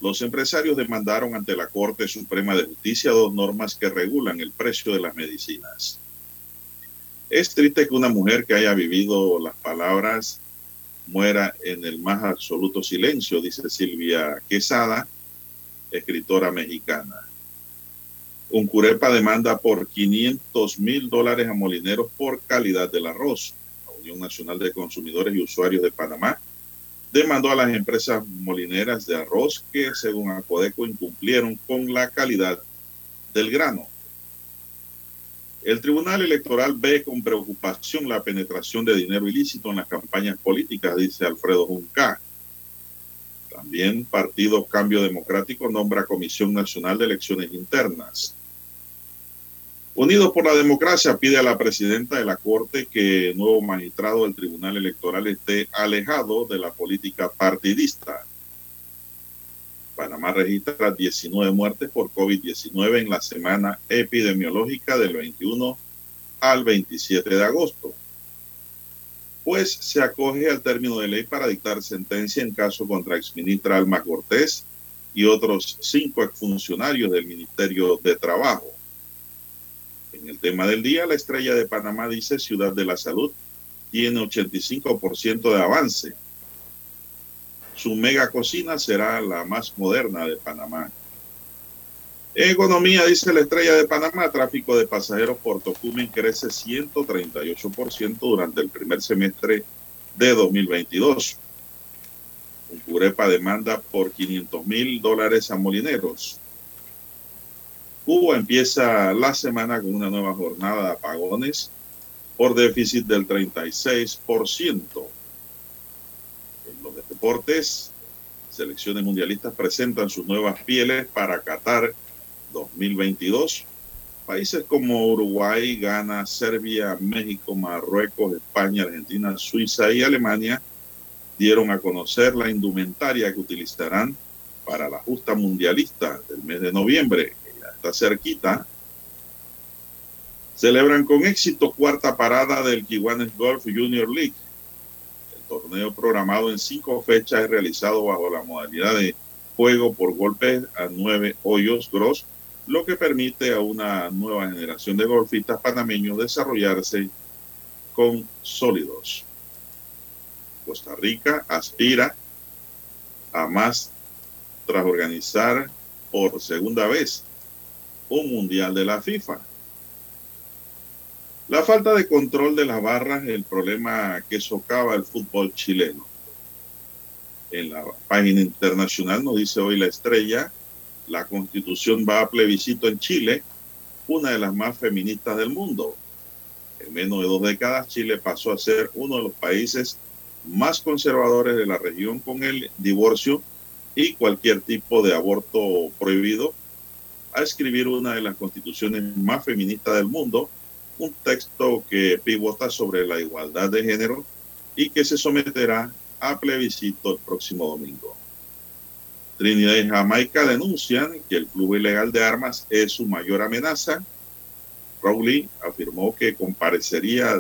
Los empresarios demandaron ante la Corte Suprema de Justicia dos normas que regulan el precio de las medicinas. Es triste que una mujer que haya vivido las palabras muera en el más absoluto silencio, dice Silvia Quesada, escritora mexicana. Un curepa demanda por 500 mil dólares a molineros por calidad del arroz. La Unión Nacional de Consumidores y Usuarios de Panamá demandó a las empresas molineras de arroz que, según Acodeco, incumplieron con la calidad del grano. El Tribunal Electoral ve con preocupación la penetración de dinero ilícito en las campañas políticas, dice Alfredo Junca. También Partido Cambio Democrático nombra Comisión Nacional de Elecciones Internas. Unidos por la Democracia pide a la presidenta de la Corte que el nuevo magistrado del Tribunal Electoral esté alejado de la política partidista. Panamá registra 19 muertes por COVID-19 en la semana epidemiológica del 21 al 27 de agosto, pues se acoge al término de ley para dictar sentencia en caso contra exministra Alma Cortés y otros cinco exfuncionarios del Ministerio de Trabajo. El tema del día, la estrella de Panamá dice Ciudad de la Salud tiene 85% de avance su mega cocina será la más moderna de Panamá. Economía, dice la estrella de Panamá, tráfico de pasajeros por Tocumen crece 138% durante el primer semestre de 2022. Un Curepa demanda por 500 mil dólares a molineros. Cuba empieza la semana con una nueva jornada de apagones por déficit del 36% los deportes, selecciones mundialistas presentan sus nuevas pieles para Qatar 2022. Países como Uruguay, Ghana, Serbia, México, Marruecos, España, Argentina, Suiza y Alemania dieron a conocer la indumentaria que utilizarán para la justa mundialista del mes de noviembre, cerquita. Celebran con éxito cuarta parada del Kiwanis Golf Junior League torneo programado en cinco fechas es realizado bajo la modalidad de juego por golpes a nueve hoyos gross, lo que permite a una nueva generación de golfistas panameños desarrollarse con sólidos. Costa Rica aspira a más tras organizar por segunda vez un mundial de la FIFA. La falta de control de las barras es el problema que socava el fútbol chileno. En la página internacional nos dice hoy la estrella, la constitución va a plebiscito en Chile, una de las más feministas del mundo. En menos de dos décadas, Chile pasó a ser uno de los países más conservadores de la región con el divorcio y cualquier tipo de aborto prohibido, a escribir una de las constituciones más feministas del mundo un texto que pivota sobre la igualdad de género y que se someterá a plebiscito el próximo domingo. Trinidad y Jamaica denuncian que el flujo ilegal de armas es su mayor amenaza. Rowley afirmó que comparecería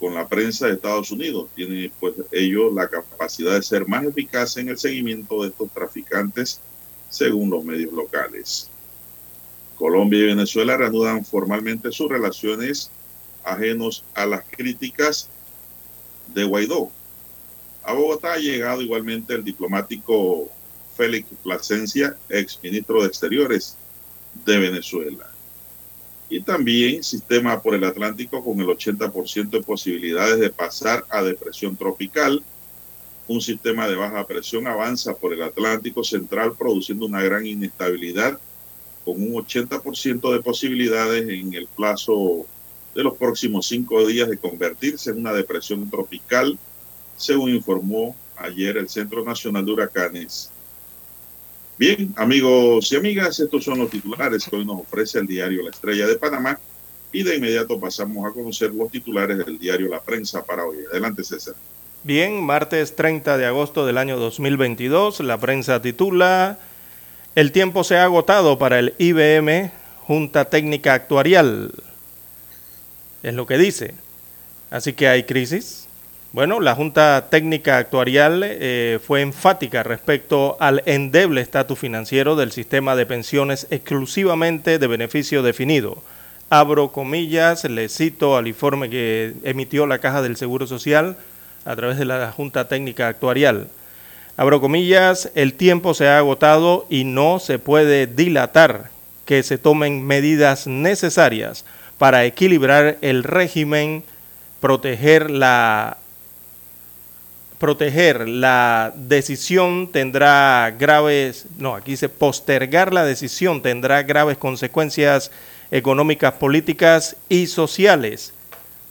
con la prensa de Estados Unidos. Tiene pues ellos la capacidad de ser más eficaz en el seguimiento de estos traficantes según los medios locales. Colombia y Venezuela reanudan formalmente sus relaciones ajenos a las críticas de Guaidó. A Bogotá ha llegado igualmente el diplomático Félix Plasencia, ex ministro de Exteriores de Venezuela. Y también sistema por el Atlántico con el 80% de posibilidades de pasar a depresión tropical. Un sistema de baja presión avanza por el Atlántico Central produciendo una gran inestabilidad con un 80% de posibilidades en el plazo de los próximos cinco días de convertirse en una depresión tropical, según informó ayer el Centro Nacional de Huracanes. Bien, amigos y amigas, estos son los titulares que hoy nos ofrece el diario La Estrella de Panamá y de inmediato pasamos a conocer los titulares del diario La Prensa para hoy. Adelante, César. Bien, martes 30 de agosto del año 2022, la prensa titula el tiempo se ha agotado para el IBM, Junta Técnica Actuarial. Es lo que dice. Así que hay crisis. Bueno, la Junta Técnica Actuarial eh, fue enfática respecto al endeble estatus financiero del sistema de pensiones exclusivamente de beneficio definido. Abro comillas, le cito al informe que emitió la Caja del Seguro Social a través de la Junta Técnica Actuarial. Abro comillas, el tiempo se ha agotado y no se puede dilatar que se tomen medidas necesarias para equilibrar el régimen, proteger la proteger la decisión tendrá graves, no, aquí dice postergar la decisión tendrá graves consecuencias económicas, políticas y sociales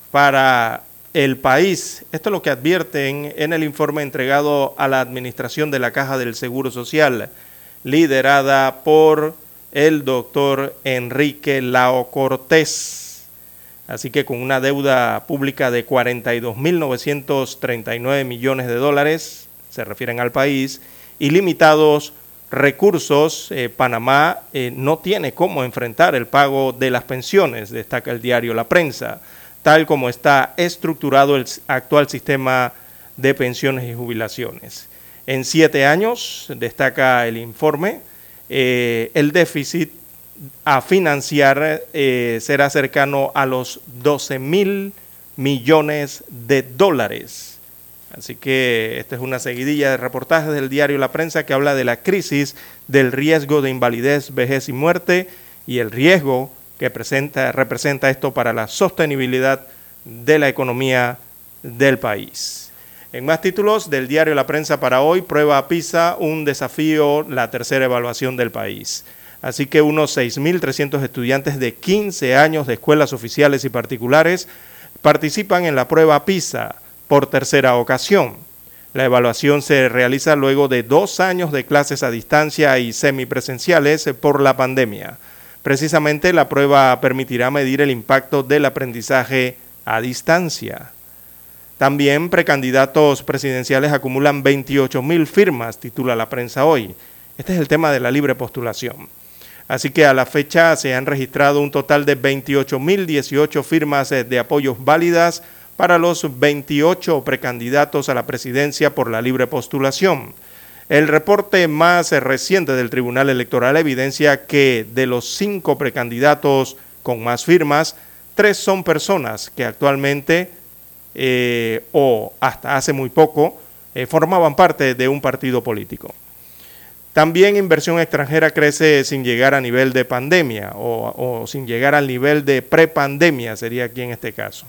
para el país. Esto es lo que advierten en el informe entregado a la Administración de la Caja del Seguro Social, liderada por el doctor Enrique Lao Cortés. Así que con una deuda pública de 42.939 millones de dólares, se refieren al país, y limitados recursos, eh, Panamá eh, no tiene cómo enfrentar el pago de las pensiones, destaca el diario La Prensa, tal como está estructurado el actual sistema de pensiones y jubilaciones. En siete años, destaca el informe, eh, el déficit a financiar será cercano a los 12 mil millones de dólares Así que esta es una seguidilla de reportajes del diario La Prensa que habla de la crisis del riesgo de invalidez, vejez y muerte y el riesgo que presenta, representa esto para la sostenibilidad de la economía del país. En más títulos del diario La Prensa para hoy, prueba PISA, un desafío, la tercera evaluación del país. Así que unos 6.300 estudiantes de 15 años de escuelas oficiales y particulares participan en la prueba PISA por tercera ocasión. La evaluación se realiza luego de dos años de clases a distancia y semipresenciales por la pandemia. Precisamente la prueba permitirá medir el impacto del aprendizaje a distancia. También precandidatos presidenciales acumulan 28 mil firmas, titula la prensa hoy. Este es el tema de la libre postulación. Así que a la fecha se han registrado un total de 28 mil 18 firmas de apoyos válidas para los 28 precandidatos a la presidencia por la libre postulación. El reporte más reciente del Tribunal Electoral evidencia que de los cinco precandidatos con más firmas, tres son personas que actualmente eh, o hasta hace muy poco eh, formaban parte de un partido político. También inversión extranjera crece sin llegar a nivel de pandemia o, sin llegar al nivel de prepandemia, sería aquí en este caso.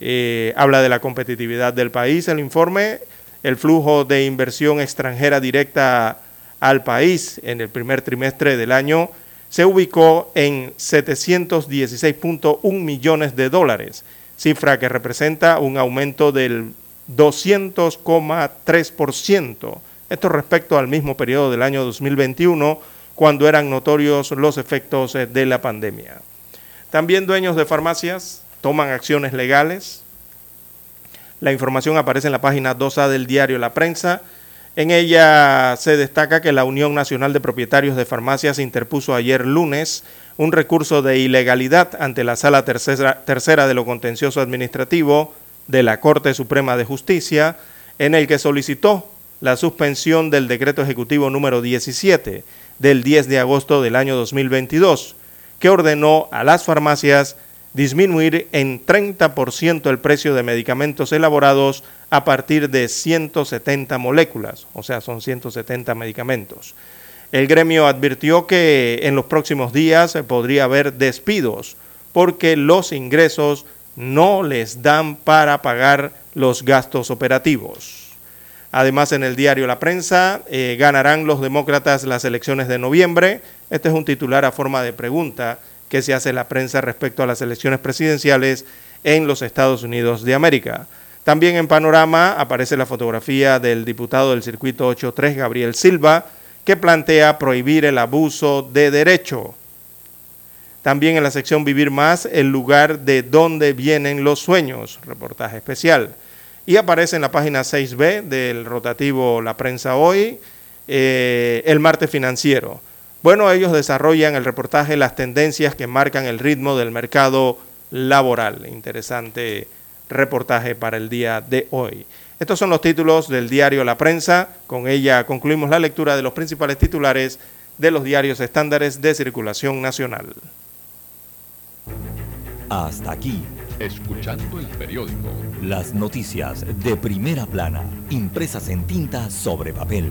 Eh, habla de la competitividad del país. El informe, el flujo de inversión extranjera directa al país en el primer trimestre del año se ubicó en 716.1 millones de dólares, cifra que representa un aumento del 200,3%. Esto respecto al mismo periodo del año 2021, cuando eran notorios los efectos de la pandemia. También dueños de farmacias toman acciones legales. La información aparece en la página 2A del diario La Prensa. En ella se destaca que la Unión Nacional de Propietarios de Farmacias interpuso ayer lunes un recurso de ilegalidad ante la Sala tercera, tercera de lo Contencioso Administrativo de la Corte Suprema de Justicia, en el que solicitó la suspensión del decreto ejecutivo número 17 del 10 de agosto del año 2022, que ordenó a las farmacias disminuir en 30% el precio de medicamentos elaborados a partir de 170 moléculas, o sea, son 170 medicamentos. El gremio advirtió que en los próximos días podría haber despidos porque los ingresos no les dan para pagar los gastos operativos. Además, en el diario La Prensa, eh, ganarán los demócratas las elecciones de noviembre. Este es un titular a forma de pregunta que se hace la prensa respecto a las elecciones presidenciales en los Estados Unidos de América. También en panorama aparece la fotografía del diputado del circuito 83, Gabriel Silva, que plantea prohibir el abuso de derecho. También en la sección Vivir Más, el lugar de donde vienen los sueños, reportaje especial. Y aparece en la página 6B del rotativo La Prensa Hoy, eh, el martes financiero. Bueno, ellos desarrollan el reportaje las tendencias que marcan el ritmo del mercado laboral. Interesante reportaje para el día de hoy. Estos son los títulos del diario La Prensa. Con ella concluimos la lectura de los principales titulares de los diarios estándares de circulación nacional. Hasta aquí. Escuchando el periódico. Las noticias de primera plana, impresas en tinta sobre papel.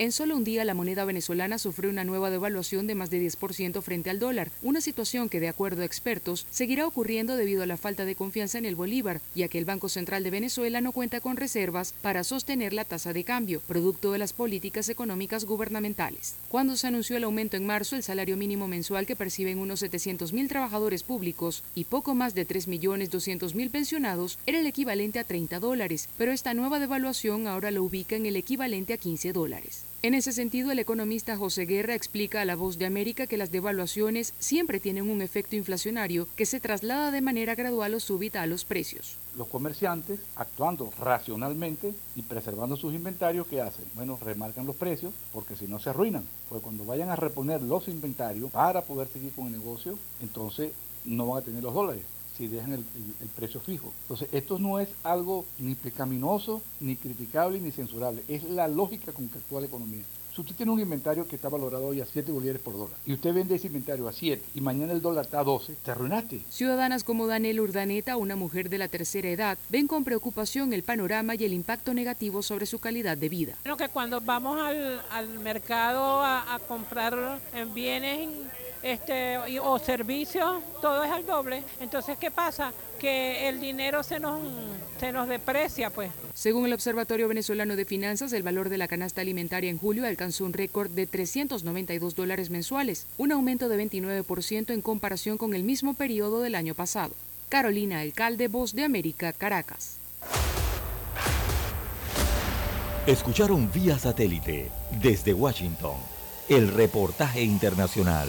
En solo un día la moneda venezolana sufrió una nueva devaluación de más de 10% frente al dólar, una situación que de acuerdo a expertos seguirá ocurriendo debido a la falta de confianza en el bolívar, ya que el Banco Central de Venezuela no cuenta con reservas para sostener la tasa de cambio, producto de las políticas económicas gubernamentales. Cuando se anunció el aumento en marzo, el salario mínimo mensual que perciben unos 700.000 trabajadores públicos y poco más de 3.200.000 pensionados era el equivalente a 30 dólares, pero esta nueva devaluación ahora lo ubica en el equivalente a 15 dólares. En ese sentido, el economista José Guerra explica a La Voz de América que las devaluaciones siempre tienen un efecto inflacionario que se traslada de manera gradual o súbita a los precios. Los comerciantes, actuando racionalmente y preservando sus inventarios, ¿qué hacen? Bueno, remarcan los precios porque si no se arruinan. Pues cuando vayan a reponer los inventarios para poder seguir con el negocio, entonces no van a tener los dólares si dejan el, el, el, precio fijo. Entonces, esto no es algo ni pecaminoso, ni criticable, ni censurable. Es la lógica con que actúa la economía. Si usted tiene un inventario que está valorado hoy a 7 bolívares por dólar y usted vende ese inventario a 7 y mañana el dólar está a 12, te arruinaste. Ciudadanas como Daniel Urdaneta, una mujer de la tercera edad, ven con preocupación el panorama y el impacto negativo sobre su calidad de vida. Creo que cuando vamos al, al mercado a, a comprar bienes este, o servicios, todo es al doble. Entonces, ¿qué pasa? Que el dinero se nos, se nos deprecia, pues. Según el Observatorio Venezolano de Finanzas, el valor de la canasta alimentaria en julio alcanzó un récord de 392 dólares mensuales, un aumento de 29% en comparación con el mismo periodo del año pasado. Carolina Alcalde, Voz de América, Caracas. Escucharon vía satélite desde Washington el reportaje internacional.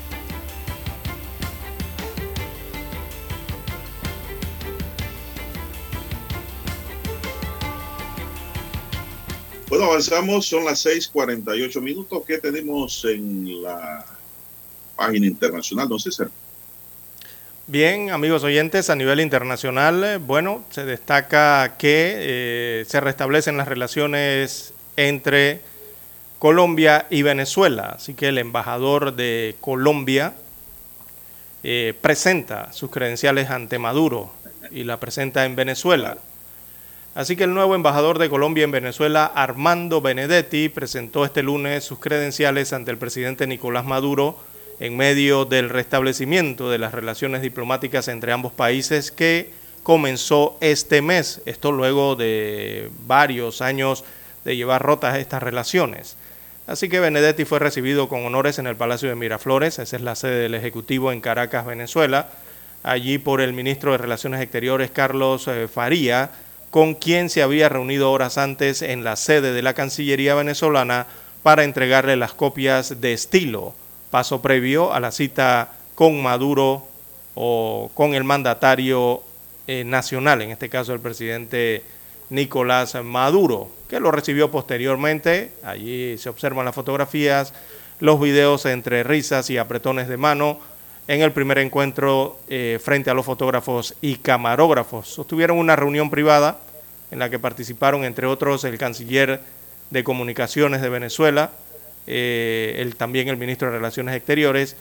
Avanzamos, son las 6:48 minutos. ¿Qué tenemos en la página internacional, don César? Bien, amigos oyentes, a nivel internacional, bueno, se destaca que eh, se restablecen las relaciones entre Colombia y Venezuela. Así que el embajador de Colombia eh, presenta sus credenciales ante Maduro y la presenta en Venezuela. Así que el nuevo embajador de Colombia en Venezuela, Armando Benedetti, presentó este lunes sus credenciales ante el presidente Nicolás Maduro en medio del restablecimiento de las relaciones diplomáticas entre ambos países que comenzó este mes, esto luego de varios años de llevar rotas estas relaciones. Así que Benedetti fue recibido con honores en el Palacio de Miraflores, esa es la sede del Ejecutivo en Caracas, Venezuela, allí por el ministro de Relaciones Exteriores Carlos eh, Faría, con quien se había reunido horas antes en la sede de la Cancillería venezolana para entregarle las copias de estilo, paso previo a la cita con Maduro o con el mandatario eh, nacional, en este caso el presidente Nicolás Maduro, que lo recibió posteriormente. Allí se observan las fotografías, los videos entre risas y apretones de mano en el primer encuentro eh, frente a los fotógrafos y camarógrafos. Sostuvieron una reunión privada en la que participaron, entre otros, el canciller de Comunicaciones de Venezuela, eh, también el ministro de Relaciones Exteriores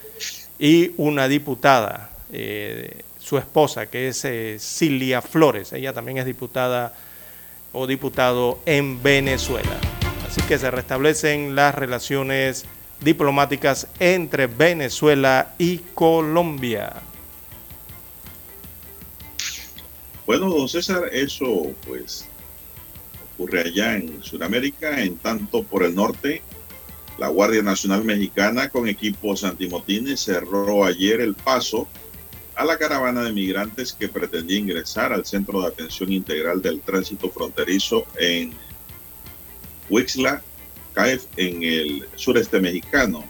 y una diputada, eh, su esposa, que es Cilia Flores. Ella también es diputada o diputado en Venezuela. Así que se restablecen las relaciones diplomáticas entre Venezuela y Colombia. Bueno, don César, eso pues ocurre allá en Sudamérica, en tanto por el norte, la Guardia Nacional Mexicana con equipos antimotines cerró ayer el paso a la caravana de migrantes que pretendía ingresar al Centro de Atención Integral del Tránsito Fronterizo en Huixla, CAEF, en el sureste mexicano.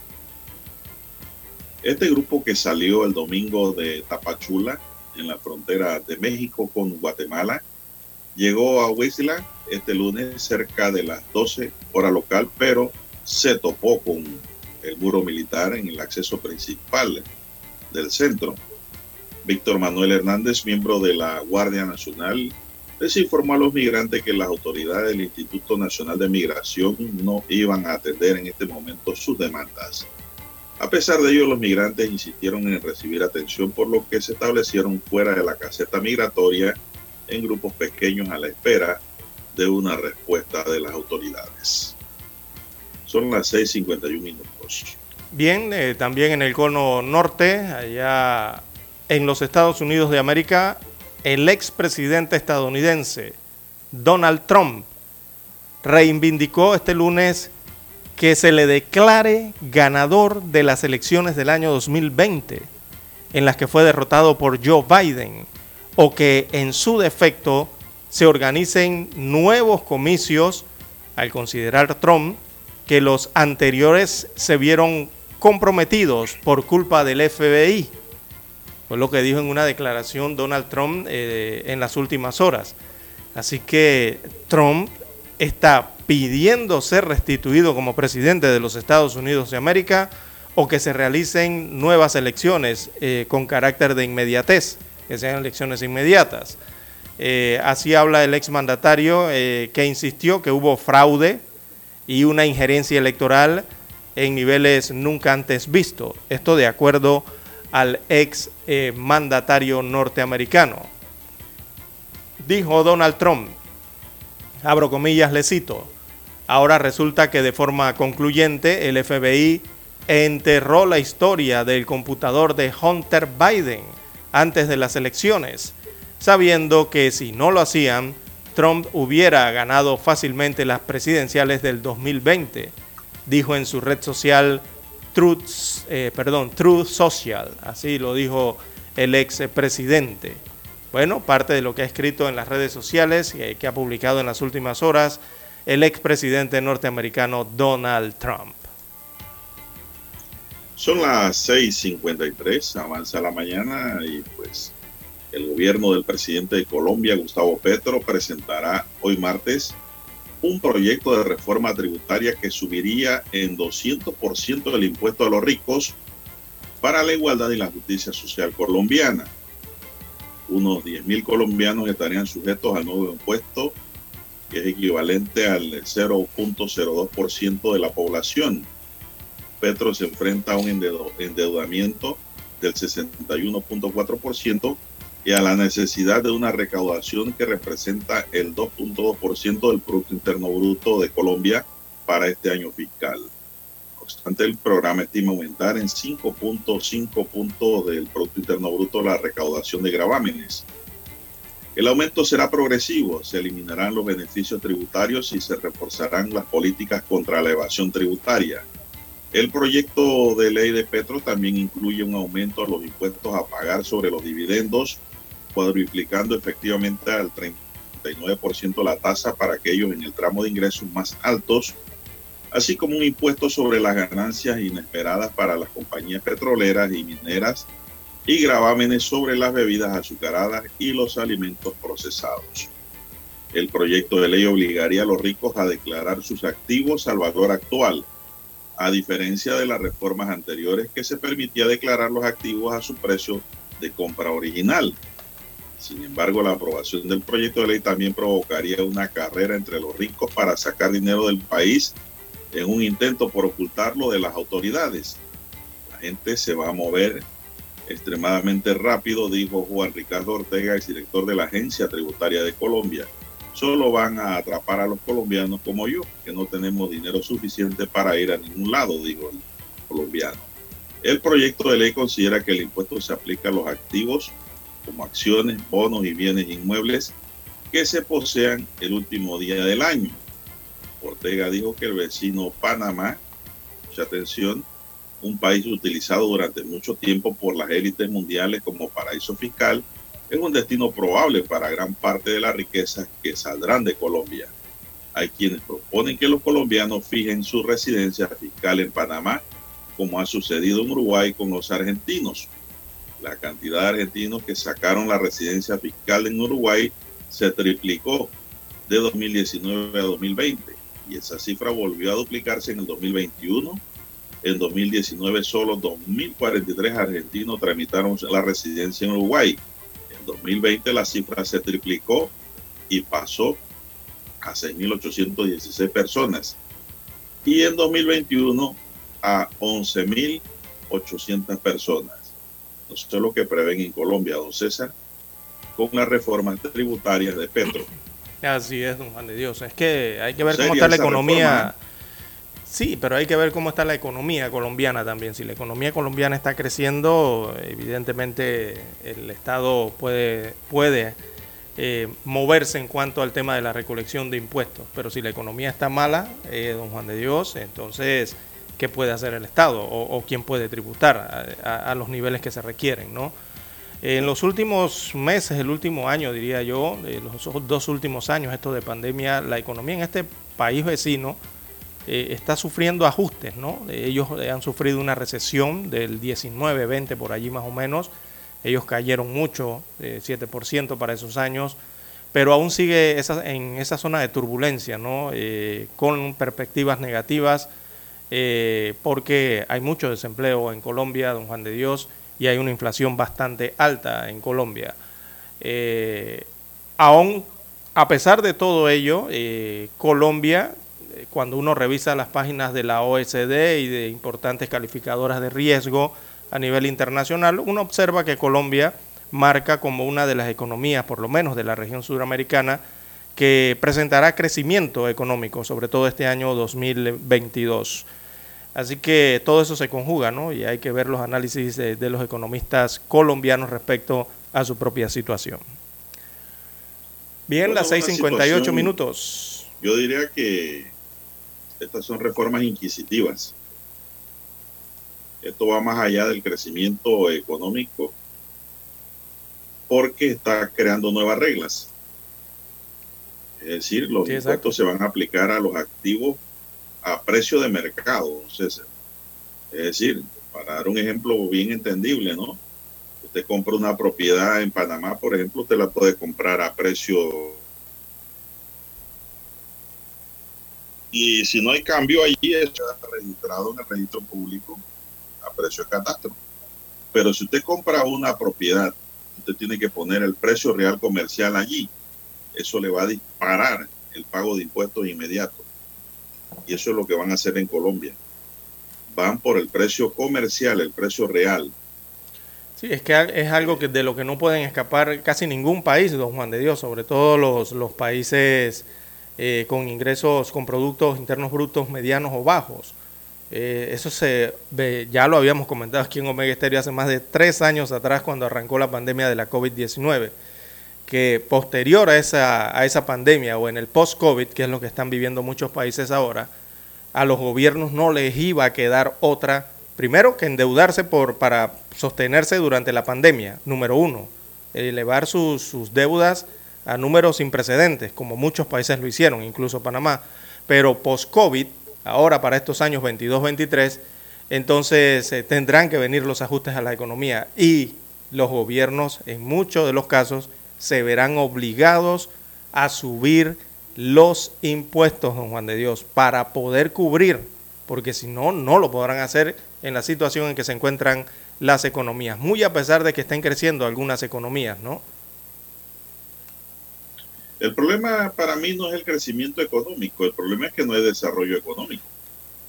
Este grupo que salió el domingo de Tapachula, en la frontera de México con Guatemala, llegó a Huixla este lunes cerca de las 12 hora local, pero se topó con el muro militar en el acceso principal del centro. Víctor Manuel Hernández, miembro de la Guardia Nacional, les informó a los migrantes que las autoridades del Instituto Nacional de Migración no iban a atender en este momento sus demandas. A pesar de ello, los migrantes insistieron en recibir atención, por lo que se establecieron fuera de la caseta migratoria en grupos pequeños a la espera de una respuesta de las autoridades. Son las 6.51 minutos. Bien, eh, también en el cono norte, allá en los Estados Unidos de América, el expresidente estadounidense Donald Trump reivindicó este lunes que se le declare ganador de las elecciones del año 2020, en las que fue derrotado por Joe Biden, o que en su defecto se organicen nuevos comicios al considerar Trump que los anteriores se vieron comprometidos por culpa del FBI fue lo que dijo en una declaración Donald Trump eh, en las últimas horas. Así que Trump está pidiendo ser restituido como presidente de los Estados Unidos de América o que se realicen nuevas elecciones eh, con carácter de inmediatez, que sean elecciones inmediatas. Eh, así habla el exmandatario que insistió que hubo fraude y una injerencia electoral en niveles nunca antes vistos. Esto de acuerdo al ex eh, mandatario norteamericano. Dijo Donald Trump, abro comillas, le cito, ahora resulta que de forma concluyente el FBI enterró la historia del computador de Hunter Biden antes de las elecciones, sabiendo que si no lo hacían, Trump hubiera ganado fácilmente las presidenciales del 2020, dijo en su red social Truth, eh, perdón, Truth Social, así lo dijo el ex presidente. Bueno, parte de lo que ha escrito en las redes sociales y que ha publicado en las últimas horas el ex presidente norteamericano Donald Trump. Son las 6:53, avanza la mañana y pues el gobierno del presidente de Colombia, Gustavo Petro, presentará hoy martes un proyecto de reforma tributaria que subiría en 200% el impuesto a los ricos para la igualdad y la justicia social colombiana. Unos 10.000 colombianos estarían sujetos al nuevo impuesto, que es equivalente al 0.02% de la población. Petro se enfrenta a un endeudamiento del 61.4% y a la necesidad de una recaudación que representa el 2.2% del Producto Interno Bruto de Colombia para este año fiscal. No obstante, el programa estima aumentar en 5.5 puntos del Producto Interno Bruto la recaudación de gravámenes. El aumento será progresivo, se eliminarán los beneficios tributarios y se reforzarán las políticas contra la evasión tributaria. El proyecto de ley de Petro también incluye un aumento a los impuestos a pagar sobre los dividendos, cuadruplicando efectivamente al 39% la tasa para aquellos en el tramo de ingresos más altos, así como un impuesto sobre las ganancias inesperadas para las compañías petroleras y mineras y gravámenes sobre las bebidas azucaradas y los alimentos procesados. El proyecto de ley obligaría a los ricos a declarar sus activos al valor actual, a diferencia de las reformas anteriores que se permitía declarar los activos a su precio de compra original. Sin embargo, la aprobación del proyecto de ley también provocaría una carrera entre los ricos para sacar dinero del país en un intento por ocultarlo de las autoridades. La gente se va a mover extremadamente rápido, dijo Juan Ricardo Ortega, el director de la Agencia Tributaria de Colombia. Solo van a atrapar a los colombianos como yo, que no tenemos dinero suficiente para ir a ningún lado, dijo el colombiano. El proyecto de ley considera que el impuesto se aplica a los activos como acciones, bonos y bienes inmuebles que se posean el último día del año. Ortega dijo que el vecino Panamá, mucha atención, un país utilizado durante mucho tiempo por las élites mundiales como paraíso fiscal, es un destino probable para gran parte de las riquezas que saldrán de Colombia. Hay quienes proponen que los colombianos fijen su residencia fiscal en Panamá, como ha sucedido en Uruguay con los argentinos. La cantidad de argentinos que sacaron la residencia fiscal en Uruguay se triplicó de 2019 a 2020 y esa cifra volvió a duplicarse en el 2021 en 2019 solo 2.043 argentinos tramitaron la residencia en Uruguay. En 2020 la cifra se triplicó y pasó a 6.816 personas. Y en 2021 a 11.800 personas. Esto es lo que prevén en Colombia, don César, con las reformas tributarias de Petro. Así es, don Juan de Dios. Es que hay que ver cómo está la economía. Sí, pero hay que ver cómo está la economía colombiana también. Si la economía colombiana está creciendo, evidentemente el Estado puede, puede eh, moverse en cuanto al tema de la recolección de impuestos. Pero si la economía está mala, eh, don Juan de Dios, entonces, ¿qué puede hacer el Estado? ¿O, quién puede tributar a, los niveles que se requieren? ¿no? En los últimos meses, el último año, diría yo, los dos últimos años, esto de pandemia, la economía en este país vecino, eh, está sufriendo ajustes, ¿no? Ellos han sufrido una recesión del 19, 20 por allí más o menos. Ellos cayeron mucho, eh, 7% para esos años, pero aún sigue en esa zona de turbulencia, ¿no? Eh, con perspectivas negativas, eh, porque hay mucho desempleo en Colombia, don Juan de Dios, y hay una inflación bastante alta en Colombia. aún, a pesar de todo ello, Colombia cuando uno revisa las páginas de la OSD y de importantes calificadoras de riesgo a nivel internacional, uno observa que Colombia marca como una de las economías, por lo menos de la región sudamericana, que presentará crecimiento económico, sobre todo este año 2022. Así que todo eso se conjuga, ¿no? Y hay que ver los análisis de, de los economistas colombianos respecto a su propia situación. Bien, las 6.58 minutos. Yo diría que estas son reformas inquisitivas. Esto va más allá del crecimiento económico porque está creando nuevas reglas. Es decir, los sí, impuestos se van a aplicar a los activos a precio de mercado, César. Es decir, para dar un ejemplo bien entendible, ¿no? Usted compra una propiedad en Panamá, por ejemplo, usted la puede comprar a precio Y si no hay cambio allí, está registrado en el registro público a precio de catastro. Pero si usted compra una propiedad, usted tiene que poner el precio real comercial allí. Eso le va a disparar el pago de impuestos inmediato. Y eso es lo que van a hacer en Colombia. Van por el precio comercial, el precio real. Sí, es que es algo que de lo que no pueden escapar casi ningún país, don Juan de Dios, sobre todo los, los países eh, con ingresos, con productos internos brutos medianos o bajos. Eh, eso se ve, ya lo habíamos comentado aquí en Omega Estéreo hace más de tres años atrás cuando arrancó la pandemia de la COVID-19, que posterior a esa, a esa pandemia o en el post-COVID, que es lo que están viviendo muchos países ahora, a los gobiernos no les iba a quedar otra, primero que endeudarse por, para sostenerse durante la pandemia, número uno, elevar sus, sus deudas a números sin precedentes, como muchos países lo hicieron, incluso Panamá, pero post-COVID ahora para estos años 22-23, entonces eh, tendrán que venir los ajustes a la economía. Y los gobiernos en muchos de los casos se verán obligados a subir los impuestos, don Juan de Dios, para poder cubrir, porque si no, no lo podrán hacer en la situación en que se encuentran las economías, muy a pesar de que estén creciendo algunas economías, ¿no? El problema para mí no es el crecimiento económico, el problema es que no hay desarrollo económico.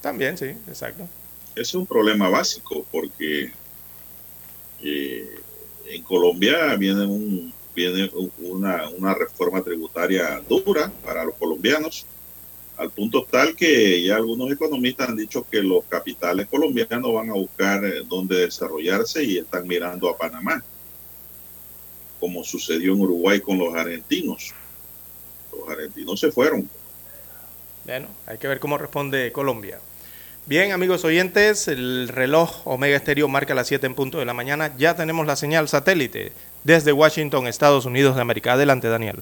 También, sí, exacto. Ese es un problema básico porque eh, en Colombia viene, un, viene una, una reforma tributaria dura para los colombianos, al punto tal que ya algunos economistas han dicho que los capitales colombianos van a buscar eh, dónde desarrollarse y están mirando a Panamá, como sucedió en Uruguay con los argentinos los argentinos se fueron. Bueno, hay que ver cómo responde Colombia. Bien, amigos oyentes, el reloj Omega Estéreo marca las 7 en punto de la mañana. Ya tenemos la señal satélite desde Washington, Estados Unidos de América. Adelante, Daniel.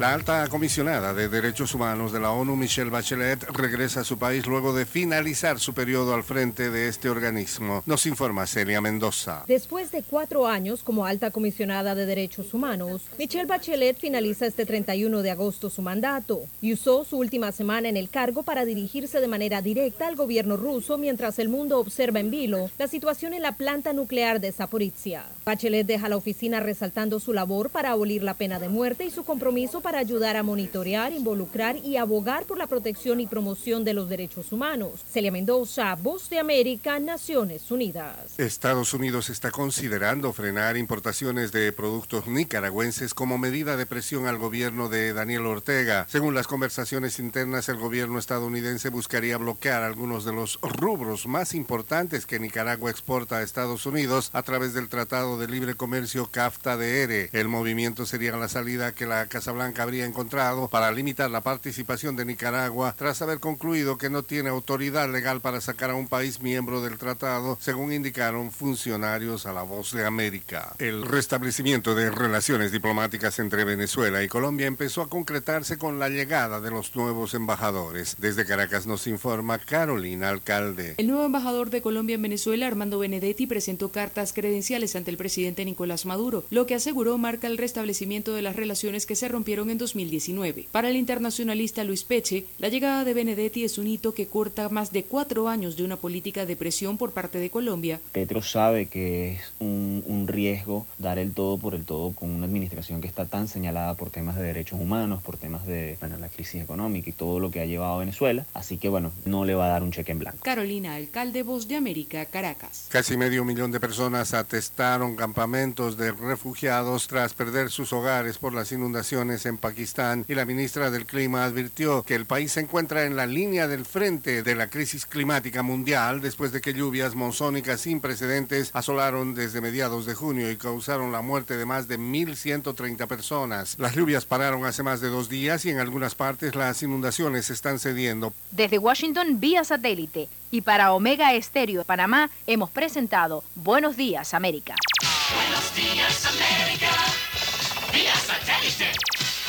La alta comisionada de Derechos Humanos de la ONU, Michelle Bachelet, regresa a su país luego de finalizar su periodo al frente de este organismo. Nos informa Celia Mendoza. Después de cuatro años como alta comisionada de Derechos Humanos, Michelle Bachelet finaliza este 31 de agosto su mandato y usó su última semana en el cargo para dirigirse de manera directa al gobierno ruso mientras el mundo observa en vilo la situación en la planta nuclear de Zaporizhia. Bachelet deja la oficina resaltando su labor para abolir la pena de muerte y su compromiso para ayudar a monitorear, involucrar y abogar por la protección y promoción de los derechos humanos. Celia Mendoza, Voz de América, Naciones Unidas. Estados Unidos está considerando frenar importaciones de productos nicaragüenses como medida de presión al gobierno de Daniel Ortega. Según las conversaciones internas, el gobierno estadounidense buscaría bloquear algunos de los rubros más importantes que Nicaragua exporta a Estados Unidos a través del Tratado de Libre Comercio CAFTA-DR. El movimiento sería la salida que la Casa Blanca habría encontrado para limitar la participación de Nicaragua tras haber concluido que no tiene autoridad legal para sacar a un país miembro del tratado, según indicaron funcionarios a la voz de América. El restablecimiento de relaciones diplomáticas entre Venezuela y Colombia empezó a concretarse con la llegada de los nuevos embajadores. Desde Caracas nos informa Carolina Alcalde. El nuevo embajador de Colombia en Venezuela, Armando Benedetti, presentó cartas credenciales ante el presidente Nicolás Maduro, lo que aseguró marca el restablecimiento de las relaciones que se rompieron en 2019. Para el internacionalista Luis Peche, la llegada de Benedetti es un hito que corta más de cuatro años de una política de presión por parte de Colombia. Petro sabe que es un, un riesgo dar el todo por el todo con una administración que está tan señalada por temas de derechos humanos, por temas de bueno, la crisis económica y todo lo que ha llevado a Venezuela. Así que bueno, no le va a dar un cheque en blanco. Carolina, alcalde Voz de América, Caracas. Casi medio millón de personas atestaron campamentos de refugiados tras perder sus hogares por las inundaciones en Pakistán y la ministra del Clima advirtió que el país se encuentra en la línea del frente de la crisis climática mundial después de que lluvias monzónicas sin precedentes asolaron desde mediados de junio y causaron la muerte de más de 1.130 personas. Las lluvias pararon hace más de dos días y en algunas partes las inundaciones están cediendo. Desde Washington vía satélite y para Omega Estéreo Panamá hemos presentado Buenos Días América. Buenos días América, vía satélite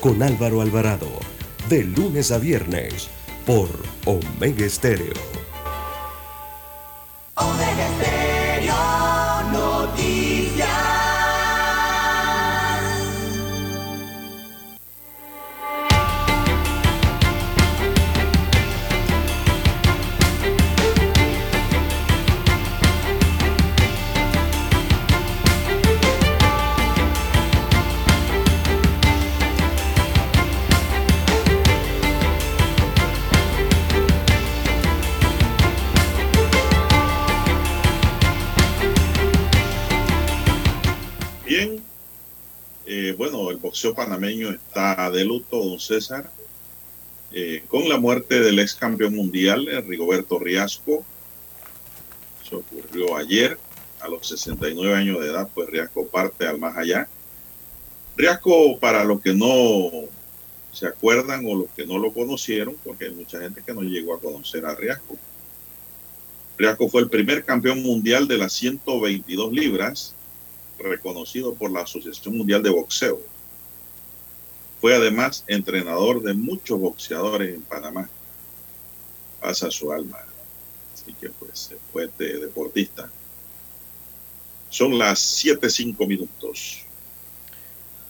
Con Álvaro Alvarado. De lunes a viernes. Por Omega Estéreo. Omega Stereo bueno, el boxeo panameño está de luto, don César, eh, con la muerte del ex campeón mundial, eh, Rigoberto Riasco. Eso ocurrió ayer, a los 69 años de edad, pues Riasco parte al más allá. Riasco, para los que no se acuerdan o los que no lo conocieron, porque hay mucha gente que no llegó a conocer a Riasco. Riasco fue el primer campeón mundial de las 122 libras, reconocido por la Asociación Mundial de Boxeo. Fue además entrenador de muchos boxeadores en Panamá. Pasa su alma. Así que pues fue de deportista. Son las 7.05 minutos.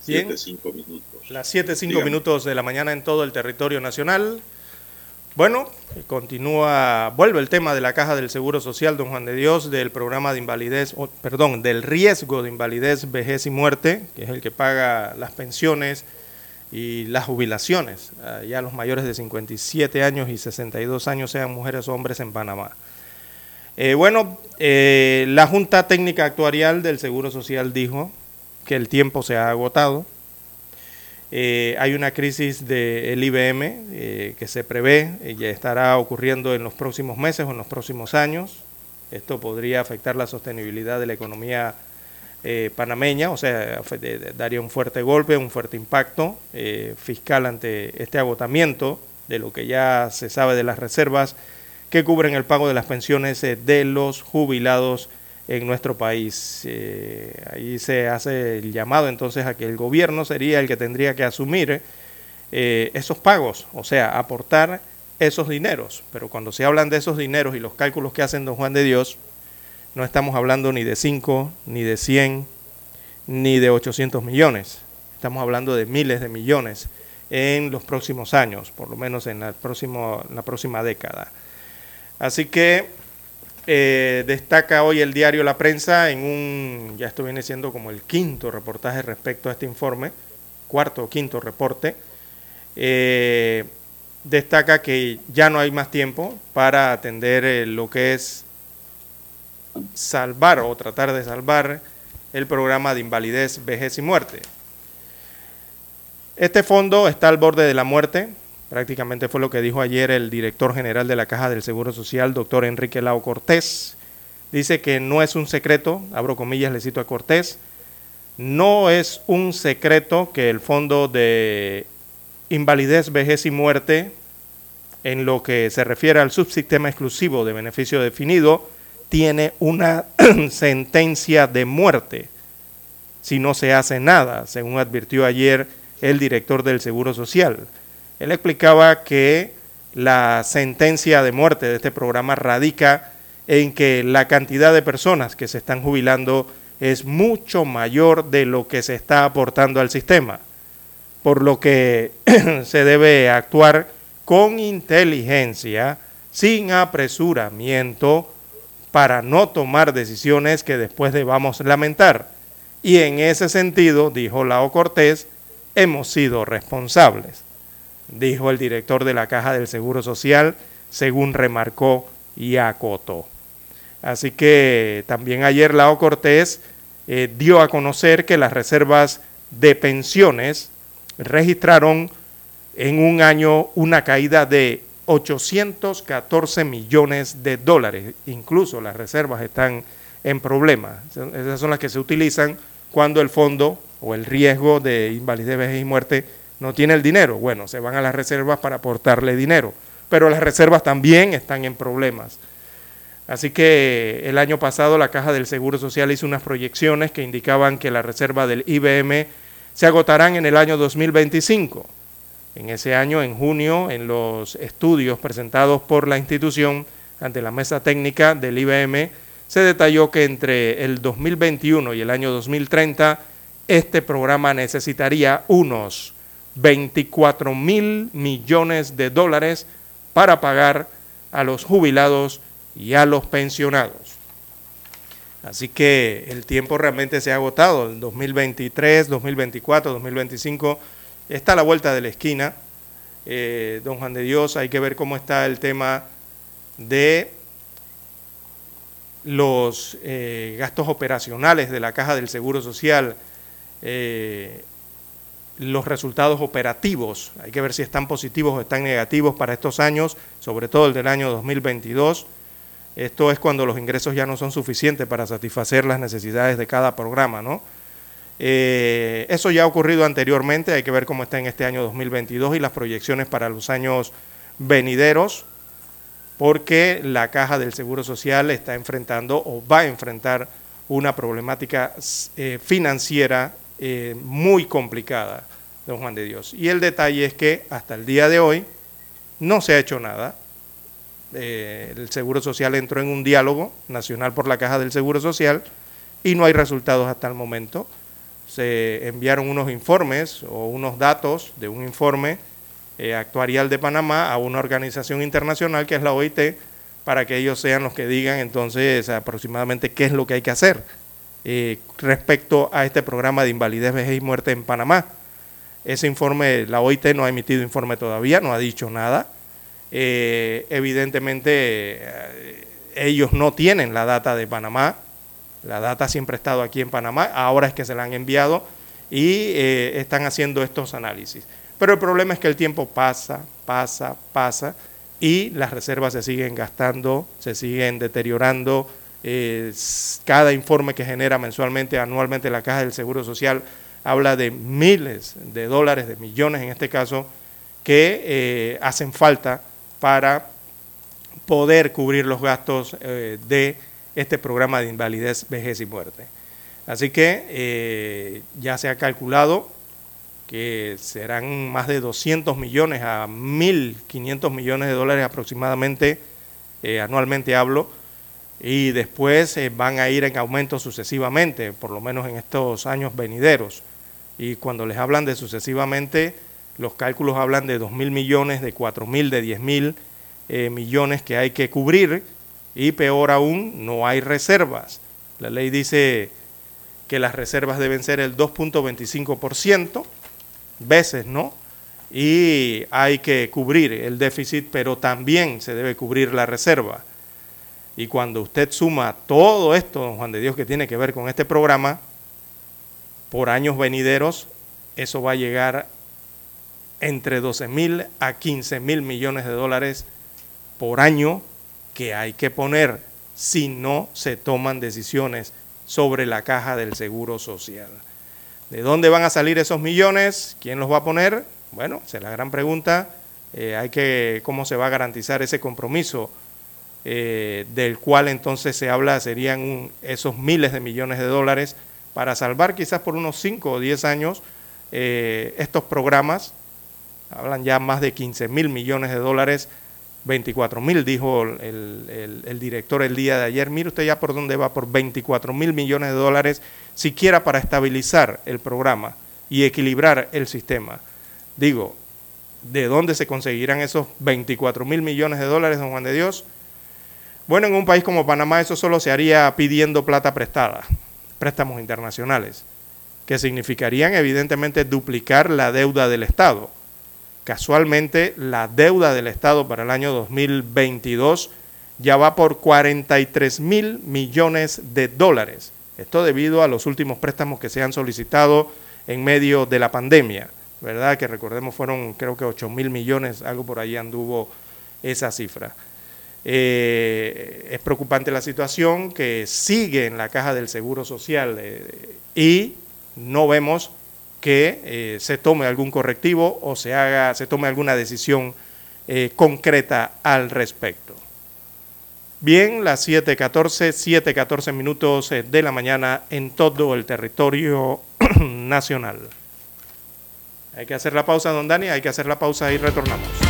Bien. 7.05 minutos. Las 7, 5 Dígame. minutos de la mañana en todo el territorio nacional. Bueno, continúa, vuelve el tema de la caja del Seguro Social, don Juan de Dios, del programa de invalidez, perdón, del riesgo de invalidez, vejez y muerte, que es el que paga las pensiones y las jubilaciones, ah, ya los mayores de 57 años y 62 años, sean mujeres o hombres en Panamá. Eh, bueno, eh, la Junta Técnica Actuarial del Seguro Social dijo que el tiempo se ha agotado. Eh, hay una crisis del IBM eh, que se prevé y ya estará ocurriendo en los próximos meses o en los próximos años. Esto podría afectar la sostenibilidad de la economía eh, panameña, o sea, daría un fuerte golpe, un fuerte impacto eh, fiscal ante este agotamiento de lo que ya se sabe de las reservas que cubren el pago de las pensiones eh, de los jubilados en nuestro país. Eh, ahí se hace el llamado entonces a que el gobierno sería el que tendría que asumir eh, esos pagos, o sea, aportar esos dineros. Pero cuando se hablan de esos dineros y los cálculos que hacen don Juan de Dios, no estamos hablando ni de 5, ni de 100, ni de 800 millones. Estamos hablando de miles de millones en los próximos años, por lo menos en la, próximo, en la próxima década. Así que eh, destaca hoy el diario La Prensa en un, ya esto viene siendo como el quinto reportaje respecto a este informe, cuarto o quinto reporte, eh, destaca que ya no hay más tiempo para atender eh, lo que es salvar o tratar de salvar el programa de invalidez, vejez y muerte. Este fondo está al borde de la muerte, prácticamente fue lo que dijo ayer el director general de la Caja del Seguro Social, doctor Enrique Lao Cortés. Dice que no es un secreto, abro comillas, le cito a Cortés, no es un secreto que el fondo de invalidez, vejez y muerte, en lo que se refiere al subsistema exclusivo de beneficio definido, tiene una <clears throat> sentencia de muerte si no se hace nada, según advirtió ayer el director del Seguro Social. Él explicaba que la sentencia de muerte de este programa radica en que la cantidad de personas que se están jubilando es mucho mayor de lo que se está aportando al sistema, por lo que <clears throat> se debe actuar con inteligencia, sin apresuramiento, para no tomar decisiones que después debamos lamentar. Y en ese sentido, dijo Lao Cortés, hemos sido responsables, dijo el director de la Caja del Seguro Social, según remarcó y acotó. Así que también ayer Lao Cortés eh, dio a conocer que las reservas de pensiones registraron en un año una caída de 814 millones de dólares. Incluso las reservas están en problemas. Esas son las que se utilizan cuando el fondo o el riesgo de invalidez, vejez y muerte no tiene el dinero. Bueno, se van a las reservas para aportarle dinero, pero las reservas también están en problemas. Así que el año pasado la Caja del Seguro Social hizo unas proyecciones que indicaban que la reserva del IBM se agotarán en el año 2025. En ese año, en junio, en los estudios presentados por la institución ante la mesa técnica del IBM, se detalló que entre el 2021 y el año 2030, este programa necesitaría unos 24 mil millones de dólares para pagar a los jubilados y a los pensionados. Así que el tiempo realmente se ha agotado. El 2023, 2024, 2025 está a la vuelta de la esquina. Eh, don Juan de Dios, hay que ver cómo está el tema de los eh, gastos operacionales de la Caja del Seguro Social, eh, los resultados operativos. Hay que ver si están positivos o están negativos para estos años, sobre todo el del año 2022 esto es cuando los ingresos ya no son suficientes para satisfacer las necesidades de cada programa, ¿no? Eh, eso ya ha ocurrido anteriormente, hay que ver cómo está en este año 2022 y las proyecciones para los años venideros, porque la caja del Seguro Social está enfrentando o va a enfrentar una problemática eh, financiera eh, muy complicada, don Juan de Dios. Y el detalle es que hasta el día de hoy no se ha hecho nada eh, el Seguro Social entró en un diálogo nacional por la Caja del Seguro Social y no hay resultados hasta el momento. Se enviaron unos informes o unos datos de un informe eh, actuarial de Panamá a una organización internacional que es la OIT para que ellos sean los que digan entonces aproximadamente qué es lo que hay que hacer eh, respecto a este programa de invalidez, vejez y muerte en Panamá. Ese informe, la OIT no ha emitido informe todavía, no ha dicho nada eh, evidentemente eh, ellos no tienen la data de Panamá, la data siempre ha estado aquí en Panamá, ahora es que se la han enviado y están haciendo estos análisis. Pero el problema es que el tiempo pasa, pasa, pasa y las reservas se siguen gastando, se siguen deteriorando. Cada informe que genera mensualmente, anualmente la Caja del Seguro Social habla de miles de dólares, de millones en este caso, que hacen falta para poder cubrir los gastos eh, de este programa de invalidez, vejez y muerte. Así que eh, ya se ha calculado que serán más de 200 millones a 1.500 millones de dólares aproximadamente, eh, anualmente hablo, y después van a ir en aumento sucesivamente, por lo menos en estos años venideros. Y cuando les hablan de sucesivamente, los cálculos hablan de 2.000 millones, de 4.000, de 10.000 eh, millones que hay que cubrir y peor aún, no hay reservas. La ley dice que las reservas deben ser el 2.25% veces, ¿no? Y hay que cubrir el déficit, pero también se debe cubrir la reserva. Y cuando usted suma todo esto, don Juan de Dios, que tiene que ver con este programa, por años venideros, eso va a llegar entre 12 mil a 15 mil millones de dólares por año que hay que poner si no se toman decisiones sobre la caja del Seguro Social. ¿De dónde van a salir esos millones? ¿Quién los va a poner? Bueno, es la gran pregunta. Eh, hay que, ¿Cómo se va a garantizar ese compromiso eh, del cual entonces se habla? Serían esos miles de millones de dólares para salvar quizás por unos 5 o 10 años eh, estos programas hablan ya más de 15 mil millones de dólares, 24 mil, dijo el, director el día de ayer. Mire usted ya por dónde va, por 24 mil millones de dólares, siquiera para estabilizar el programa y equilibrar el sistema. Digo, ¿de dónde se conseguirán esos 24 mil millones de dólares, don Juan de Dios? Bueno, en un país como Panamá eso solo se haría pidiendo plata prestada, préstamos internacionales, que significarían evidentemente duplicar la deuda del Estado Casualmente, la deuda del Estado para el año 2022 ya va por 43 mil millones de dólares. Esto debido a los últimos préstamos que se han solicitado en medio de la pandemia, ¿verdad? Que recordemos fueron creo que 8 mil millones, algo por ahí anduvo esa cifra. Eh, es preocupante la situación que sigue en la caja del Seguro Social eh, y no vemos que eh, se tome algún correctivo o se haga, se tome alguna decisión concreta al respecto. Bien, las 7.14, 7.14 minutos de la mañana en todo el territorio <clears throat> nacional. Hay que hacer la pausa, don Dani, hay que hacer la pausa y retornamos.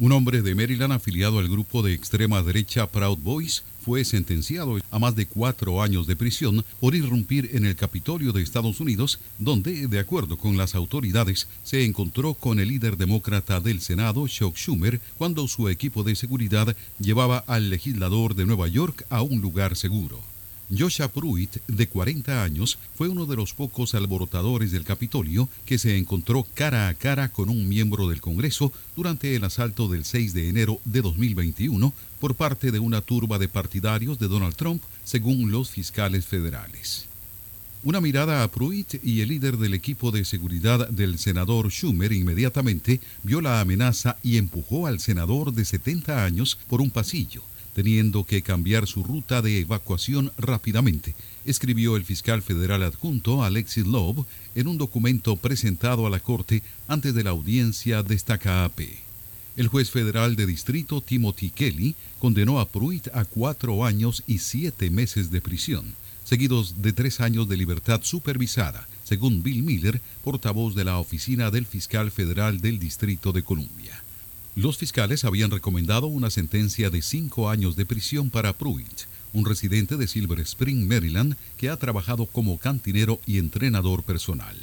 Un hombre de Maryland afiliado al grupo de extrema derecha Proud Boys fue sentenciado a más de cuatro años de prisión por irrumpir en el Capitolio de Estados Unidos, donde, de acuerdo con las autoridades, se encontró con el líder demócrata del Senado, Chuck Schumer, cuando su equipo de seguridad llevaba al legislador de Nueva York a un lugar seguro. Joshua Pruitt, de 40 años, fue uno de los pocos alborotadores del Capitolio que se encontró cara a cara con un miembro del Congreso durante el asalto del 6 de enero de 2021 por parte de una turba de partidarios de Donald Trump, según los fiscales federales. Una mirada a Pruitt y el líder del equipo de seguridad del senador Schumer inmediatamente vio la amenaza y empujó al senador de 70 años por un pasillo teniendo que cambiar su ruta de evacuación rápidamente, escribió el fiscal federal adjunto Alexis Love en un documento presentado a la Corte antes de la audiencia de esta. El juez federal de distrito Timothy Kelly condenó a Pruitt a cuatro años y siete meses de prisión, seguidos de tres años de libertad supervisada, según Bill Miller, portavoz de la oficina del fiscal federal del Distrito de Columbia. Los fiscales habían recomendado una sentencia de cinco años de prisión para Pruitt, un residente de Silver Spring, Maryland, que ha trabajado como cantinero y entrenador personal.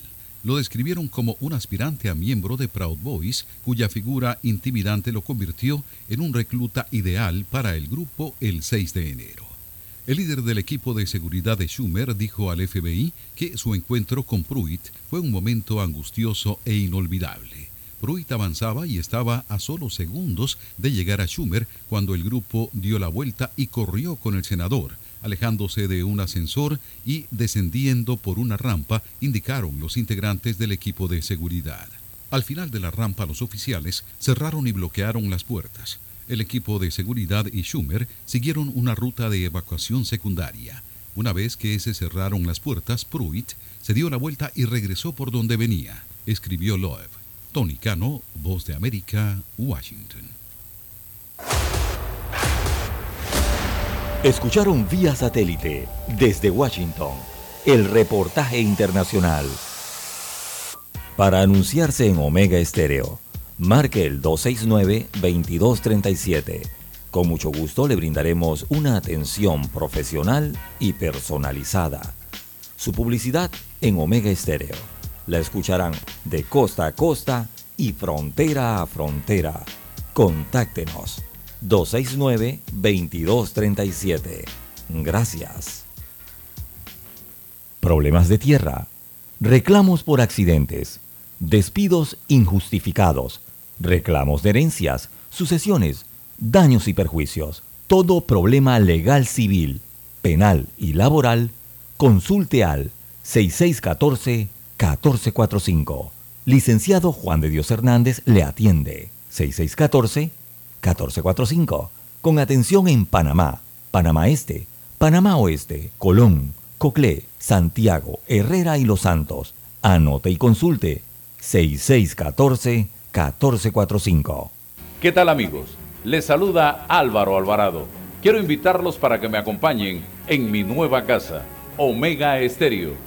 Lo describieron como un aspirante a miembro de Proud Boys, cuya figura intimidante lo convirtió en un recluta ideal para el grupo el 6 de enero. El líder del equipo de seguridad de Schumer dijo al FBI que su encuentro con Pruitt fue un momento angustioso e inolvidable. Pruitt avanzaba y estaba a solo segundos de llegar a Schumer cuando el grupo dio la vuelta y corrió con el senador, alejándose de un ascensor y descendiendo por una rampa, indicaron los integrantes del equipo de seguridad. Al final de la rampa los oficiales cerraron y bloquearon las puertas. El equipo de seguridad y Schumer siguieron una ruta de evacuación secundaria. Una vez que se cerraron las puertas, Pruitt se dio la vuelta y regresó por donde venía, escribió Loeb. Tony Cano, Voz de América, Washington. Escucharon vía satélite desde Washington el reportaje internacional. Para anunciarse en Omega Estéreo, marque el 269-2237. Con mucho gusto le brindaremos una atención profesional y personalizada. Su publicidad en Omega Estéreo la escucharán de costa a costa y frontera a frontera. Contáctenos 269-2237. Gracias. Problemas de tierra, reclamos por accidentes, despidos injustificados, reclamos de herencias, sucesiones, daños y perjuicios. Todo problema legal civil, penal y laboral, consulte al 6614 1445. Licenciado Juan de Dios Hernández le atiende. 6614-1445. Con atención en Panamá, Panamá Este, Panamá Oeste, Colón, Coclé, Santiago, Herrera y Los Santos. Anote y consulte. 6614-1445. ¿Qué tal amigos? Les saluda Álvaro Alvarado. Quiero invitarlos para que me acompañen en mi nueva casa, Omega Estéreo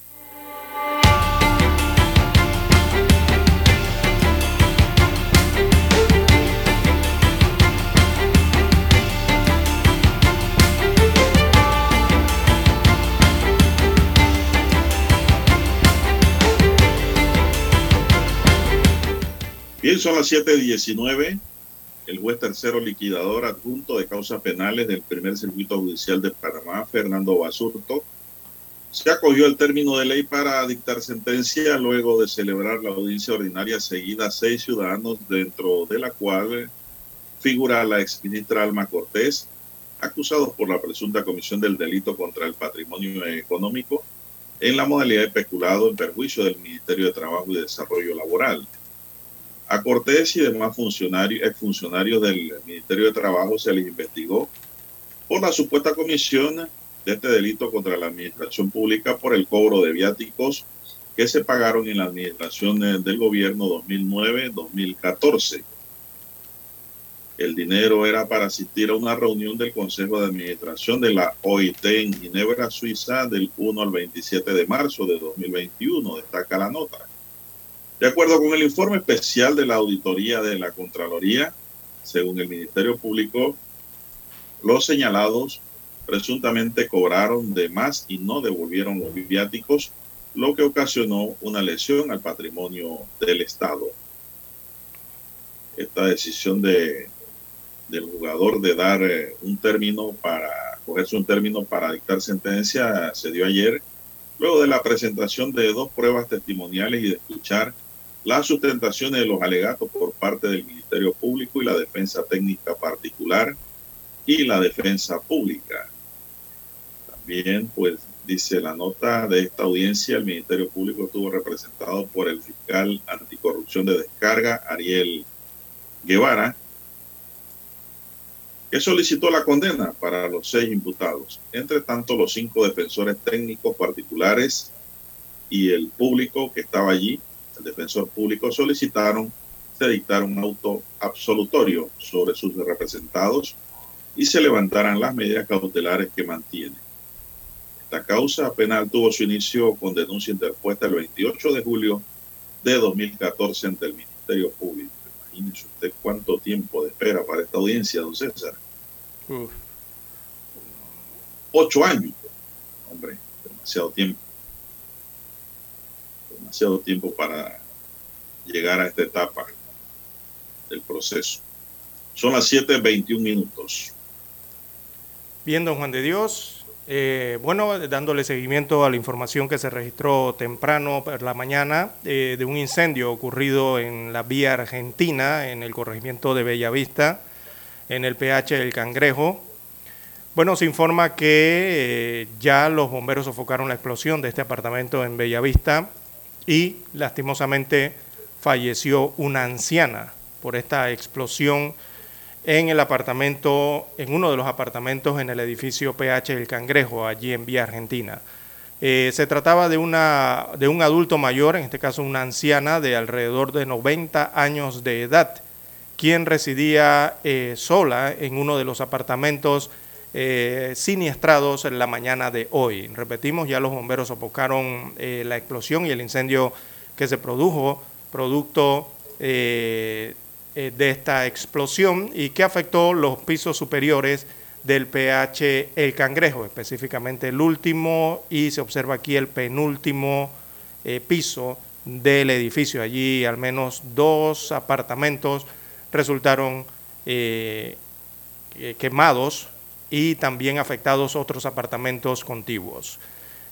Son las 7.19. El juez tercero liquidador adjunto de causas penales del primer circuito judicial de Panamá, Fernando Basurto, se acogió el término de ley para dictar sentencia luego de celebrar la audiencia ordinaria seguida a seis ciudadanos, dentro de la cual figura la exministra Alma Cortés, acusados por la presunta comisión del delito contra el patrimonio económico en la modalidad de peculado en perjuicio del Ministerio de Trabajo y Desarrollo Laboral. A Cortés y demás funcionarios, funcionarios del Ministerio de Trabajo se les investigó por la supuesta comisión de este delito contra la administración pública por el cobro de viáticos que se pagaron en la administración del gobierno 2009-2014. El dinero era para asistir a una reunión del Consejo de Administración de la OIT en Ginebra, Suiza, del 1 al 27 de marzo de 2021, destaca la nota. De acuerdo con el informe especial de la auditoría de la Contraloría, según el Ministerio Público, los señalados presuntamente cobraron de más y no devolvieron los viáticos, lo que ocasionó una lesión al patrimonio del Estado. Esta decisión de, del jugador de dar eh, un término para cogerse un término para dictar sentencia se dio ayer, luego de la presentación de dos pruebas testimoniales y de escuchar las sustentaciones de los alegatos por parte del Ministerio Público y la defensa técnica particular y la defensa pública. Bien, pues dice la nota de esta audiencia, el Ministerio Público estuvo representado por el fiscal anticorrupción de descarga, Ariel Guevara, que solicitó la condena para los seis imputados. Entre tanto, los cinco defensores técnicos particulares y el público que estaba allí, defensor público, solicitaron se dictara un auto absolutorio sobre sus representados y se levantaran las medidas cautelares que mantiene. La causa penal tuvo su inicio con denuncia interpuesta el 28 de julio de 2014 ante el Ministerio Público. Imagínese usted cuánto tiempo de espera para esta audiencia, don César. Ocho años. Hombre, demasiado tiempo. Demasiado tiempo para llegar a esta etapa del proceso. Son las 7.21 minutos. Bien, don Juan de Dios, eh, bueno, dándole seguimiento a la información que se registró temprano por la mañana eh, de un incendio ocurrido en la vía argentina, en el corregimiento de Bellavista, en el PH del Cangrejo. Bueno, se informa que eh, ya los bomberos sofocaron la explosión de este apartamento en Bellavista y lastimosamente falleció una anciana por esta explosión en el apartamento, en uno de los apartamentos en el edificio PH del Cangrejo, allí en Vía Argentina. Eh, se trataba de, una, de un adulto mayor, en este caso una anciana de alrededor de 90 años de edad, quien residía eh, sola en uno de los apartamentos eh, siniestrados en la mañana de hoy. Repetimos, ya los bomberos sofocaron la explosión y el incendio que se produjo, producto eh, de esta explosión y que afectó los pisos superiores del PH El Cangrejo, específicamente el último y se observa aquí el penúltimo eh, piso del edificio. Allí al menos dos apartamentos resultaron eh, quemados y también afectados otros apartamentos contiguos.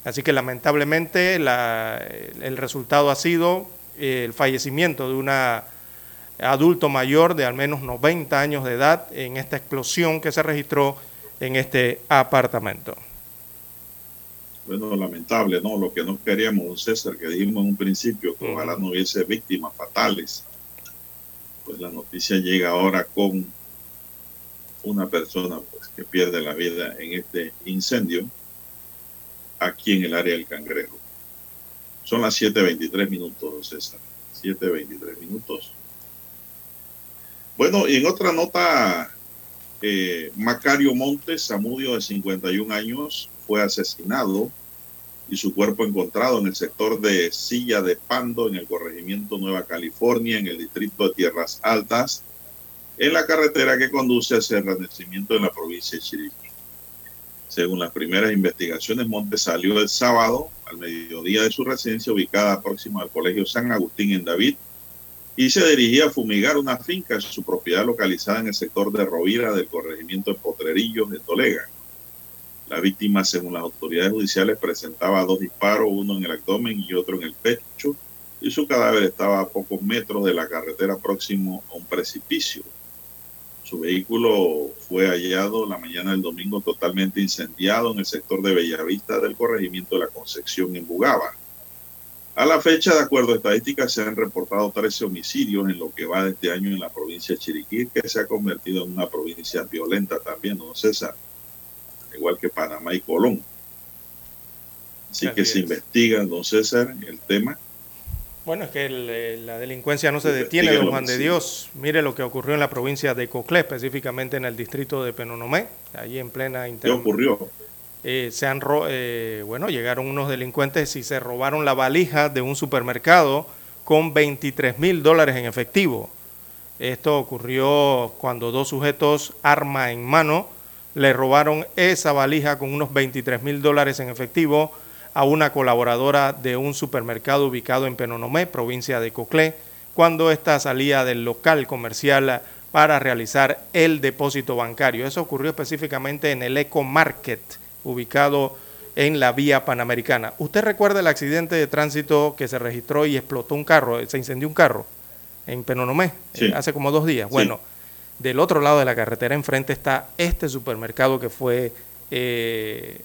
Así que lamentablemente el resultado ha sido el fallecimiento de una adulto mayor de al menos 90 años de edad en esta explosión que se registró en este apartamento. Bueno, lamentable, ¿no? Lo que no queríamos, César, que dijimos en un principio, que ojalá no hubiese víctimas fatales. Pues la noticia llega ahora con una persona pues, que pierde la vida en este incendio aquí en el área del Cangrejo. Son las 7.23 minutos, César. 7.23 minutos. Bueno, y en otra nota, eh, Macario Montes, Zamudio de 51 años, fue asesinado y su cuerpo encontrado en el sector de Silla de Pando, en el corregimiento Nueva California, en el distrito de Tierras Altas, en la carretera que conduce hacia el renacimiento de la provincia de Chiriquí. Según las primeras investigaciones, Montes salió el sábado al mediodía de su residencia ubicada próxima al Colegio San Agustín en David y se dirigía a fumigar una finca en su propiedad localizada en el sector de Rovira del corregimiento de Potrerillos de Tolega. La víctima, según las autoridades judiciales, presentaba dos disparos, uno en el abdomen y otro en el pecho, y su cadáver estaba a pocos metros de la carretera próximo a un precipicio. Su vehículo fue hallado la mañana del domingo totalmente incendiado en el sector de Bellavista del corregimiento de la Concepción en Bugaba. A la fecha, de acuerdo a estadísticas, se han reportado 13 homicidios en lo que va de este año en la provincia de Chiriquí, que se ha convertido en una provincia violenta también, don César, igual que Panamá y Colón. Así, que se investiga, don César, el tema. Bueno, es que eh, la delincuencia no se detiene, don Juan de Dios. Mire lo que ocurrió en la provincia de Coclé, específicamente en el distrito de Penonomé, allí en plena ¿Qué ocurrió? Eh, se han eh, bueno, llegaron unos delincuentes y se robaron la valija de un supermercado con 23 mil dólares en efectivo. Esto ocurrió cuando dos sujetos, arma en mano, le robaron esa valija con unos 23 mil dólares en efectivo a una colaboradora de un supermercado ubicado en Penonomé, provincia de Coclé, cuando ésta salía del local comercial para realizar el depósito bancario. Eso ocurrió específicamente en el Eco Market ubicado en la vía panamericana. ¿Usted recuerda el accidente de tránsito que se registró y explotó un carro, se incendió un carro en Penonomé eh, hace como dos días? Bueno, del otro lado de la carretera enfrente está este supermercado que fue eh,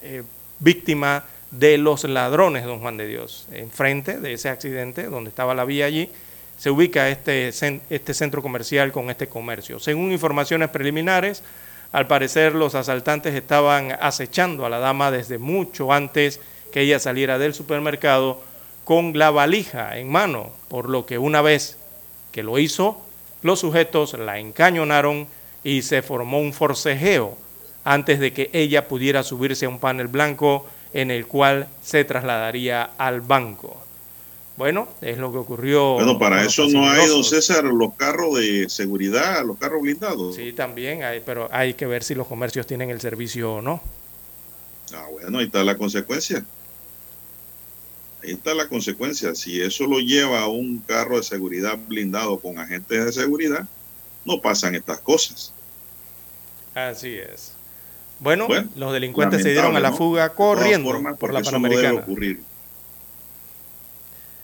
eh, víctima de los ladrones, don Juan de Dios. Enfrente de ese accidente, donde estaba la vía allí, se ubica este, este centro comercial con este comercio. Según informaciones preliminares, al parecer los asaltantes estaban acechando a la dama desde mucho antes que ella saliera del supermercado con la valija en mano, por lo que una vez que lo hizo, los sujetos la encañonaron y se formó un forcejeo antes de que ella pudiera subirse a un panel blanco en el cual se trasladaría al banco. Bueno, es lo que ocurrió. Bueno, para eso no hay, don César, los carros de seguridad, los carros blindados. Sí, también hay, pero hay que ver si los comercios tienen el servicio o no. Ah, bueno, ahí está la consecuencia. Ahí está la consecuencia. Si eso lo lleva a un carro de seguridad blindado con agentes de seguridad, no pasan estas cosas. Así es. Bueno, los delincuentes se dieron a la fuga corriendo por la Panamericana. ocurrir